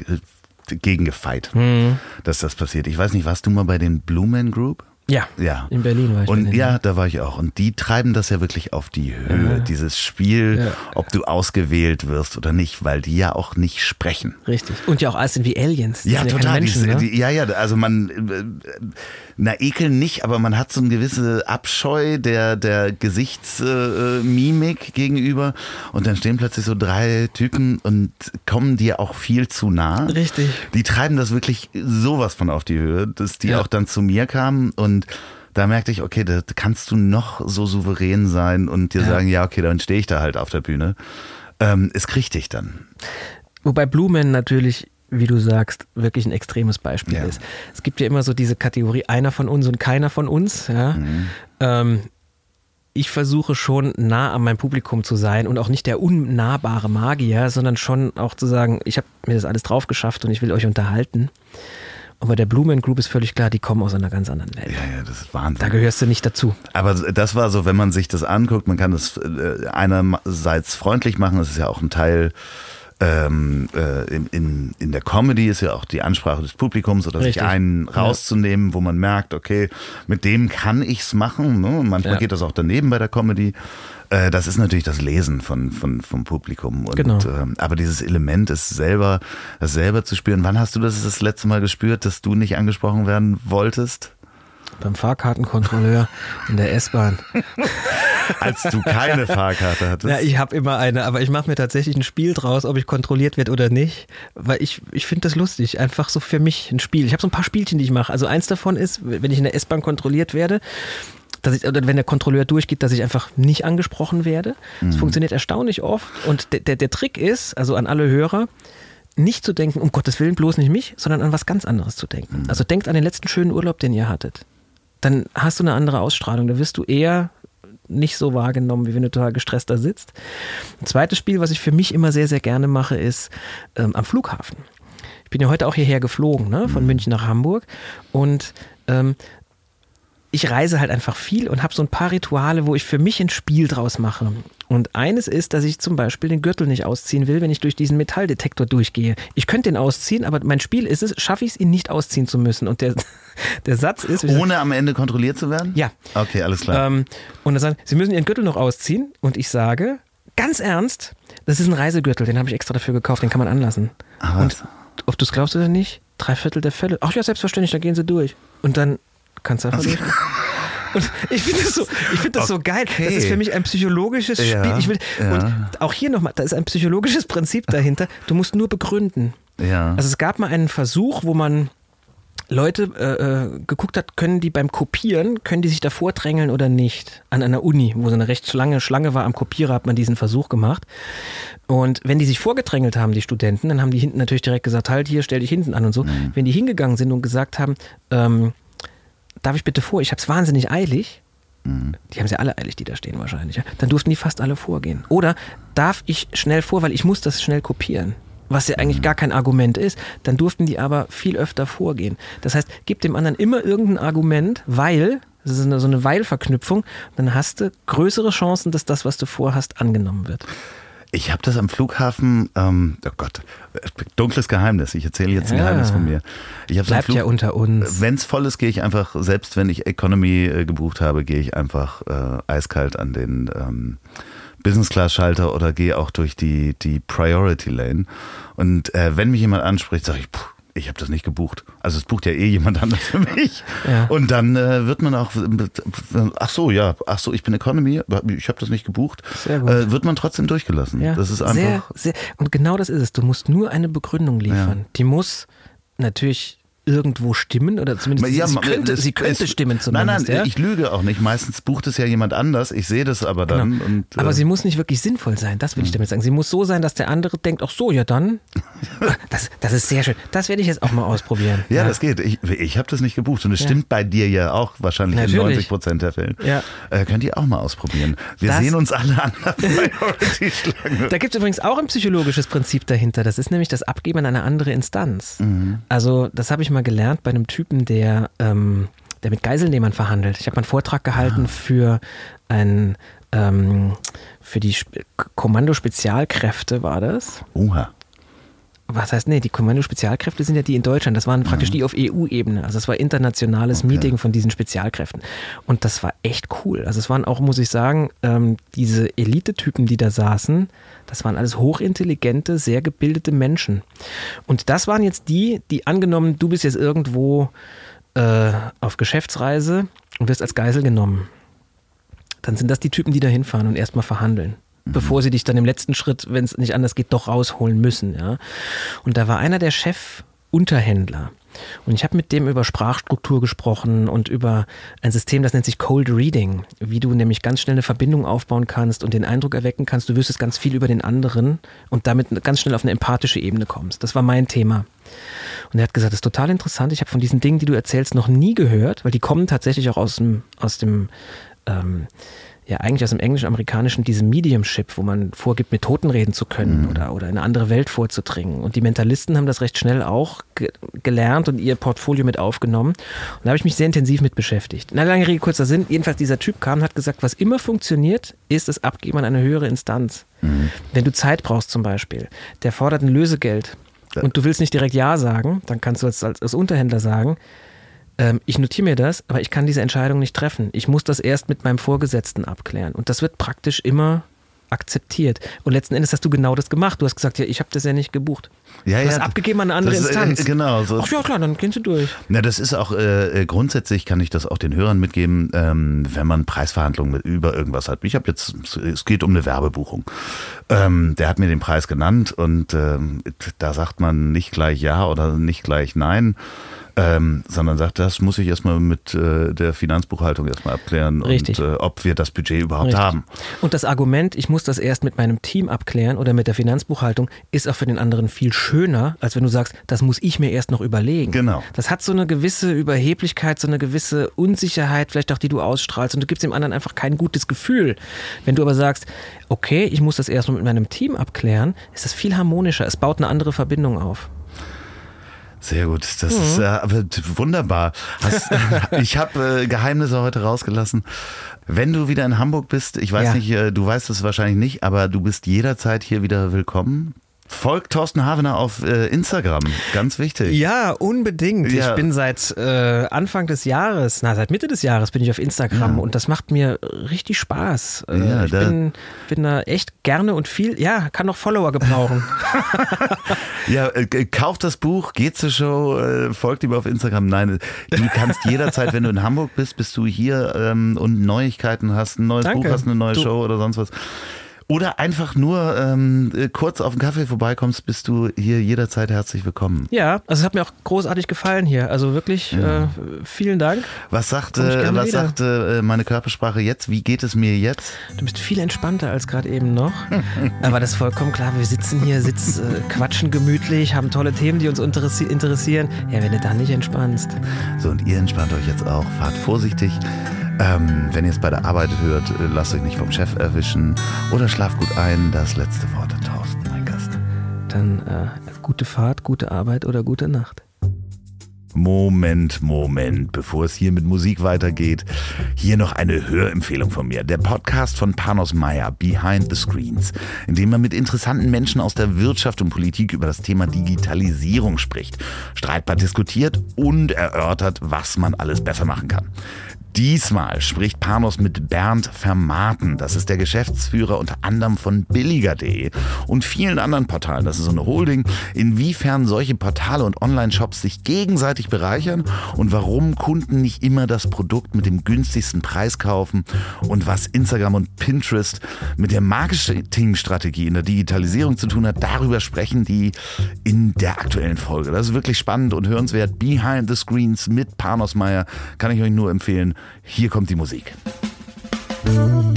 dagegen gefeit, mhm. dass das passiert. Ich weiß nicht, warst du mal bei den Blue Man Group? Ja, ja. In Berlin war ich. Und ja, da war ich auch. Und die treiben das ja wirklich auf die Höhe, ja. dieses Spiel, ja. ob du ausgewählt wirst oder nicht, weil die ja auch nicht sprechen. Richtig. Und ja auch alles sind wie Aliens. Ja, total. Menschen, die, ne? die, ja, ja, also man, äh, na, ekeln nicht, aber man hat so eine gewisse Abscheu der, der Gesichtsmimik äh, gegenüber. Und dann stehen plötzlich so drei Typen und kommen dir auch viel zu nah. Richtig. Die treiben das wirklich sowas von auf die Höhe, dass die ja. auch dann zu mir kamen und da merkte ich, okay, da kannst du noch so souverän sein und dir ja. sagen, ja, okay, dann stehe ich da halt auf der Bühne. Ähm, es kriegt dich dann. Wobei Blumen natürlich wie du sagst, wirklich ein extremes Beispiel ja. ist. Es gibt ja immer so diese Kategorie einer von uns und keiner von uns. Ja? Mhm. Ähm, ich versuche schon nah an meinem Publikum zu sein und auch nicht der unnahbare Magier, sondern schon auch zu sagen, ich habe mir das alles drauf geschafft und ich will euch unterhalten. Und bei der Blumen Group ist völlig klar, die kommen aus einer ganz anderen Welt. Ja, ja, das ist Wahnsinn. Da gehörst du nicht dazu. Aber das war so, wenn man sich das anguckt, man kann das äh, einerseits freundlich machen, das ist ja auch ein Teil ähm, äh, in, in der Comedy ist ja auch die Ansprache des Publikums oder Richtig. sich einen rauszunehmen, wo man merkt, okay, mit dem kann ich's machen. Ne? manchmal ja. geht das auch daneben bei der Comedy. Äh, das ist natürlich das Lesen von, von, vom Publikum. Und, genau. Ähm, aber dieses Element ist selber, das selber zu spüren. Wann hast du das das letzte Mal gespürt, dass du nicht angesprochen werden wolltest? Beim Fahrkartenkontrolleur in der S-Bahn. Als du keine Fahrkarte hattest. Ja, ich habe immer eine, aber ich mache mir tatsächlich ein Spiel draus, ob ich kontrolliert werde oder nicht, weil ich, ich finde das lustig. Einfach so für mich ein Spiel. Ich habe so ein paar Spielchen, die ich mache. Also eins davon ist, wenn ich in der S-Bahn kontrolliert werde, dass ich, oder wenn der Kontrolleur durchgeht, dass ich einfach nicht angesprochen werde. Das mhm. funktioniert erstaunlich oft. Und der, der, der Trick ist, also an alle Hörer, nicht zu denken, um Gottes Willen, bloß nicht mich, sondern an was ganz anderes zu denken. Mhm. Also denkt an den letzten schönen Urlaub, den ihr hattet dann hast du eine andere Ausstrahlung. Da wirst du eher nicht so wahrgenommen, wie wenn du total gestresst da sitzt. Ein zweites Spiel, was ich für mich immer sehr, sehr gerne mache, ist ähm, am Flughafen. Ich bin ja heute auch hierher geflogen, ne, von mhm. München nach Hamburg. Und ähm, ich reise halt einfach viel und habe so ein paar Rituale, wo ich für mich ein Spiel draus mache. Und eines ist, dass ich zum Beispiel den Gürtel nicht ausziehen will, wenn ich durch diesen Metalldetektor durchgehe. Ich könnte den ausziehen, aber mein Spiel ist es, schaffe ich es, ihn nicht ausziehen zu müssen. Und der, der Satz ist. Ohne am Ende kontrolliert zu werden? Ja. Okay, alles klar. Ähm, und dann sagen, Sie müssen Ihren Gürtel noch ausziehen. Und ich sage, ganz ernst, das ist ein Reisegürtel, den habe ich extra dafür gekauft, den kann man anlassen. Ach, und ob du es glaubst oder nicht, drei Viertel der Fälle. Ach ja, selbstverständlich, da gehen sie durch. Und dann kannst du einfach also. Und ich finde das, so, find das okay. so geil. Das ist für mich ein psychologisches ja, Spiel. Ich will, ja. Und auch hier nochmal, da ist ein psychologisches Prinzip dahinter. Du musst nur begründen. Ja. Also es gab mal einen Versuch, wo man Leute äh, äh, geguckt hat, können die beim Kopieren, können die sich davor drängeln oder nicht? An einer Uni, wo so eine recht lange Schlange war am Kopierer, hat man diesen Versuch gemacht. Und wenn die sich vorgedrängelt haben, die Studenten, dann haben die hinten natürlich direkt gesagt, halt hier, stell dich hinten an und so. Mhm. Wenn die hingegangen sind und gesagt haben, ähm, darf ich bitte vor, ich habe es wahnsinnig eilig, die haben sie alle eilig, die da stehen wahrscheinlich, ja? dann durften die fast alle vorgehen. Oder darf ich schnell vor, weil ich muss das schnell kopieren was ja eigentlich gar kein Argument ist, dann durften die aber viel öfter vorgehen. Das heißt, gib dem anderen immer irgendein Argument, weil, das ist eine, so eine Weil-Verknüpfung, dann hast du größere Chancen, dass das, was du vorhast, angenommen wird. Ich habe das am Flughafen, ähm, oh Gott, dunkles Geheimnis. Ich erzähle jetzt ein Ja. Geheimnis von mir. Ich Bleibt ja unter uns. Wenn es voll ist, gehe ich einfach, selbst wenn ich Economy äh, gebucht habe, gehe ich einfach äh, eiskalt an den ähm, Business Class Schalter oder gehe auch durch die, die Priority Lane. Und äh, wenn mich jemand anspricht, sage ich, puh, ich habe das nicht gebucht. Also es bucht ja eh jemand anders für mich. Ja. Und dann äh, wird man auch, ach so, ja, ach so, ich bin Economy, ich habe das nicht gebucht. Sehr gut. Äh, wird man trotzdem durchgelassen. Ja, Das ist einfach. Sehr, sehr, und genau das ist es. Du musst nur eine Begründung liefern. Die muss natürlich irgendwo stimmen oder zumindest Ja, sie könnte, es- sie könnte es- stimmen zumindest. Nein, nein, ja? ich lüge auch nicht. Meistens bucht es ja jemand anders. Ich sehe das aber dann. Genau. Und, Aber äh, sie muss nicht wirklich sinnvoll sein, das will ich damit sagen. Sie muss so sein, dass der andere denkt, ach so, ja dann. Das, das ist sehr schön. Das werde ich jetzt auch mal ausprobieren. ja, das geht. Ich, ich habe das nicht gebucht und es stimmt bei dir ja auch wahrscheinlich in Natürlich. 90 Prozent der Fällen. Ja. Äh, könnt ihr auch mal ausprobieren. Wir Das- sehen uns alle an der Priority-Schlange. Da gibt es übrigens auch ein psychologisches Prinzip dahinter. Das ist nämlich das Abgeben an eine andere Instanz. Also, das habe ich mal gelernt bei einem Typen, der, ähm, der mit Geiselnehmern verhandelt. Ich habe mal einen Vortrag gehalten für ein ähm, für die Sp Kommando-Spezialkräfte war das. Oha. Was heißt, nee, die Kommando-Spezialkräfte sind ja die in Deutschland. Das waren praktisch die auf EU-Ebene. Also es war internationales Meeting von diesen Spezialkräften. Und das war echt cool. Also es waren auch, muss ich sagen, ähm, diese Elite-Typen, die da saßen, das waren alles hochintelligente, sehr gebildete Menschen. Und das waren jetzt die, die angenommen, du bist jetzt irgendwo äh, auf Geschäftsreise und wirst als Geisel genommen. Dann sind das die Typen, die da hinfahren und erstmal verhandeln. Bevor sie dich dann im letzten Schritt, wenn es nicht anders geht, doch rausholen müssen. Ja? Und da war einer der Chef-Unterhändler. Und ich habe mit dem über Sprachstruktur gesprochen und über ein System, das nennt sich Cold Reading, wie du nämlich ganz schnell eine Verbindung aufbauen kannst und den Eindruck erwecken kannst, du wüsstest ganz viel über den anderen und damit ganz schnell auf eine empathische Ebene kommst. Das war mein Thema. Und er hat gesagt, das ist total interessant. Ich habe von diesen Dingen, die du erzählst, noch nie gehört, weil die kommen tatsächlich auch aus dem, aus dem ähm, ja eigentlich aus dem englisch-amerikanischen diesem Mediumship, wo man vorgibt, mit Toten reden zu können oder, oder in eine andere Welt vorzudringen. Und die Mentalisten haben das recht schnell auch ge gelernt und ihr Portfolio mit aufgenommen. Und da habe ich mich sehr intensiv mit beschäftigt. Na, lange Rede, kurzer Sinn. Jedenfalls dieser Typ kam und hat gesagt, was immer funktioniert, ist das Abgeben an eine höhere Instanz. Wenn du Zeit brauchst zum Beispiel, der fordert ein Lösegeld und du willst nicht direkt Ja sagen, dann kannst du als, als Unterhändler sagen, ähm, ich notiere mir das, aber ich kann diese Entscheidung nicht treffen. Ich muss das erst mit meinem Vorgesetzten abklären. Und das wird praktisch immer akzeptiert. Und letzten Endes hast du genau das gemacht. Du hast gesagt, ja, ich habe das ja nicht gebucht. Ja, du hast ja, abgegeben an eine andere ist, äh, Instanz. genau, so. Ach ja, klar, dann gehen sie durch. Na, das ist auch äh, grundsätzlich kann ich das auch den Hörern mitgeben, ähm, wenn man Preisverhandlungen mit, über irgendwas hat. Ich habe jetzt, es geht um eine Werbebuchung. Ähm, der hat mir den Preis genannt und ähm, da sagt man nicht gleich ja oder nicht gleich nein. Ähm, sondern sagt, das muss ich erstmal mit äh, der Finanzbuchhaltung erstmal abklären Richtig. und äh, ob wir das Budget überhaupt Richtig. haben. Und das Argument, ich muss das erst mit meinem Team abklären oder mit der Finanzbuchhaltung, ist auch für den anderen viel schöner, als wenn du sagst, das muss ich mir erst noch überlegen. Genau. Das hat so eine gewisse Überheblichkeit, so eine gewisse Unsicherheit, vielleicht auch die du ausstrahlst und du gibst dem anderen einfach kein gutes Gefühl. Wenn du aber sagst, okay, ich muss das erst noch mit meinem Team abklären, ist das viel harmonischer. Es baut eine andere Verbindung auf. Sehr gut, das Mhm. ist äh, wunderbar. Hast, ich habe äh, Geheimnisse heute rausgelassen. Wenn du wieder in Hamburg bist, ich weiß Ja. nicht, äh, du weißt es wahrscheinlich nicht, aber du bist jederzeit hier wieder willkommen. Folgt Thorsten Havener auf äh, Instagram, ganz wichtig. Ja, unbedingt. Ja. Ich bin seit äh, Anfang des Jahres, na, seit Mitte des Jahres bin ich auf Instagram und das macht mir richtig Spaß. Äh, Ja, ich da- bin, bin da echt gerne und viel, ja, kann noch Follower gebrauchen. Ja, äh, kauft das Buch, geht zur Show, äh, folgt ihm auf Instagram. Nein, du kannst jederzeit, wenn du in Hamburg bist, bist du hier ähm, und Neuigkeiten hast, ein neues Danke. Buch hast, eine neue Du- Show oder sonst was. Oder einfach nur ähm, äh, kurz auf den Kaffee vorbeikommst, bist du hier jederzeit herzlich willkommen. ja, also es hat mir auch großartig gefallen hier. Also wirklich äh, vielen Dank. Was sagt, Komm ich gerne was wieder. sagt äh, meine Körpersprache jetzt? Wie geht es mir jetzt? Du bist viel entspannter als gerade eben noch. Aber das ist vollkommen klar. Wir sitzen hier, sitzen, äh, quatschen gemütlich, haben tolle Themen, die uns interessi interessieren. Ja, wenn du da nicht entspannst. So, und ihr entspannt euch jetzt auch. Fahrt vorsichtig. Ähm, wenn ihr es bei der Arbeit hört, äh, lasst euch nicht vom Chef erwischen oder schlaft gut ein. Das letzte Wort hat Thorsten, mein Gast. Dann äh, gute Fahrt, gute Arbeit oder gute Nacht. Moment, Moment, bevor es hier mit Musik weitergeht, hier noch eine Hörempfehlung von mir. Der Podcast von Panos Meyer, Behind the Screens, in dem er mit interessanten Menschen aus der Wirtschaft und Politik über das Thema Digitalisierung spricht, streitbar diskutiert und erörtert, was man alles besser machen kann. Diesmal spricht Panos mit Bernd Vermaten. Das ist der Geschäftsführer unter anderem von billiger.de und vielen anderen Portalen. Das ist so eine Holding. Inwiefern solche Portale und Online-Shops sich gegenseitig bereichern und warum Kunden nicht immer das Produkt mit dem günstigsten Preis kaufen und was Instagram und Pinterest mit der Marketingstrategie in der Digitalisierung zu tun hat, darüber sprechen die in der aktuellen Folge. Das ist wirklich spannend und hörenswert. Behind the Screens mit Panos Meyer kann ich euch nur empfehlen. Hier kommt die Musik. Das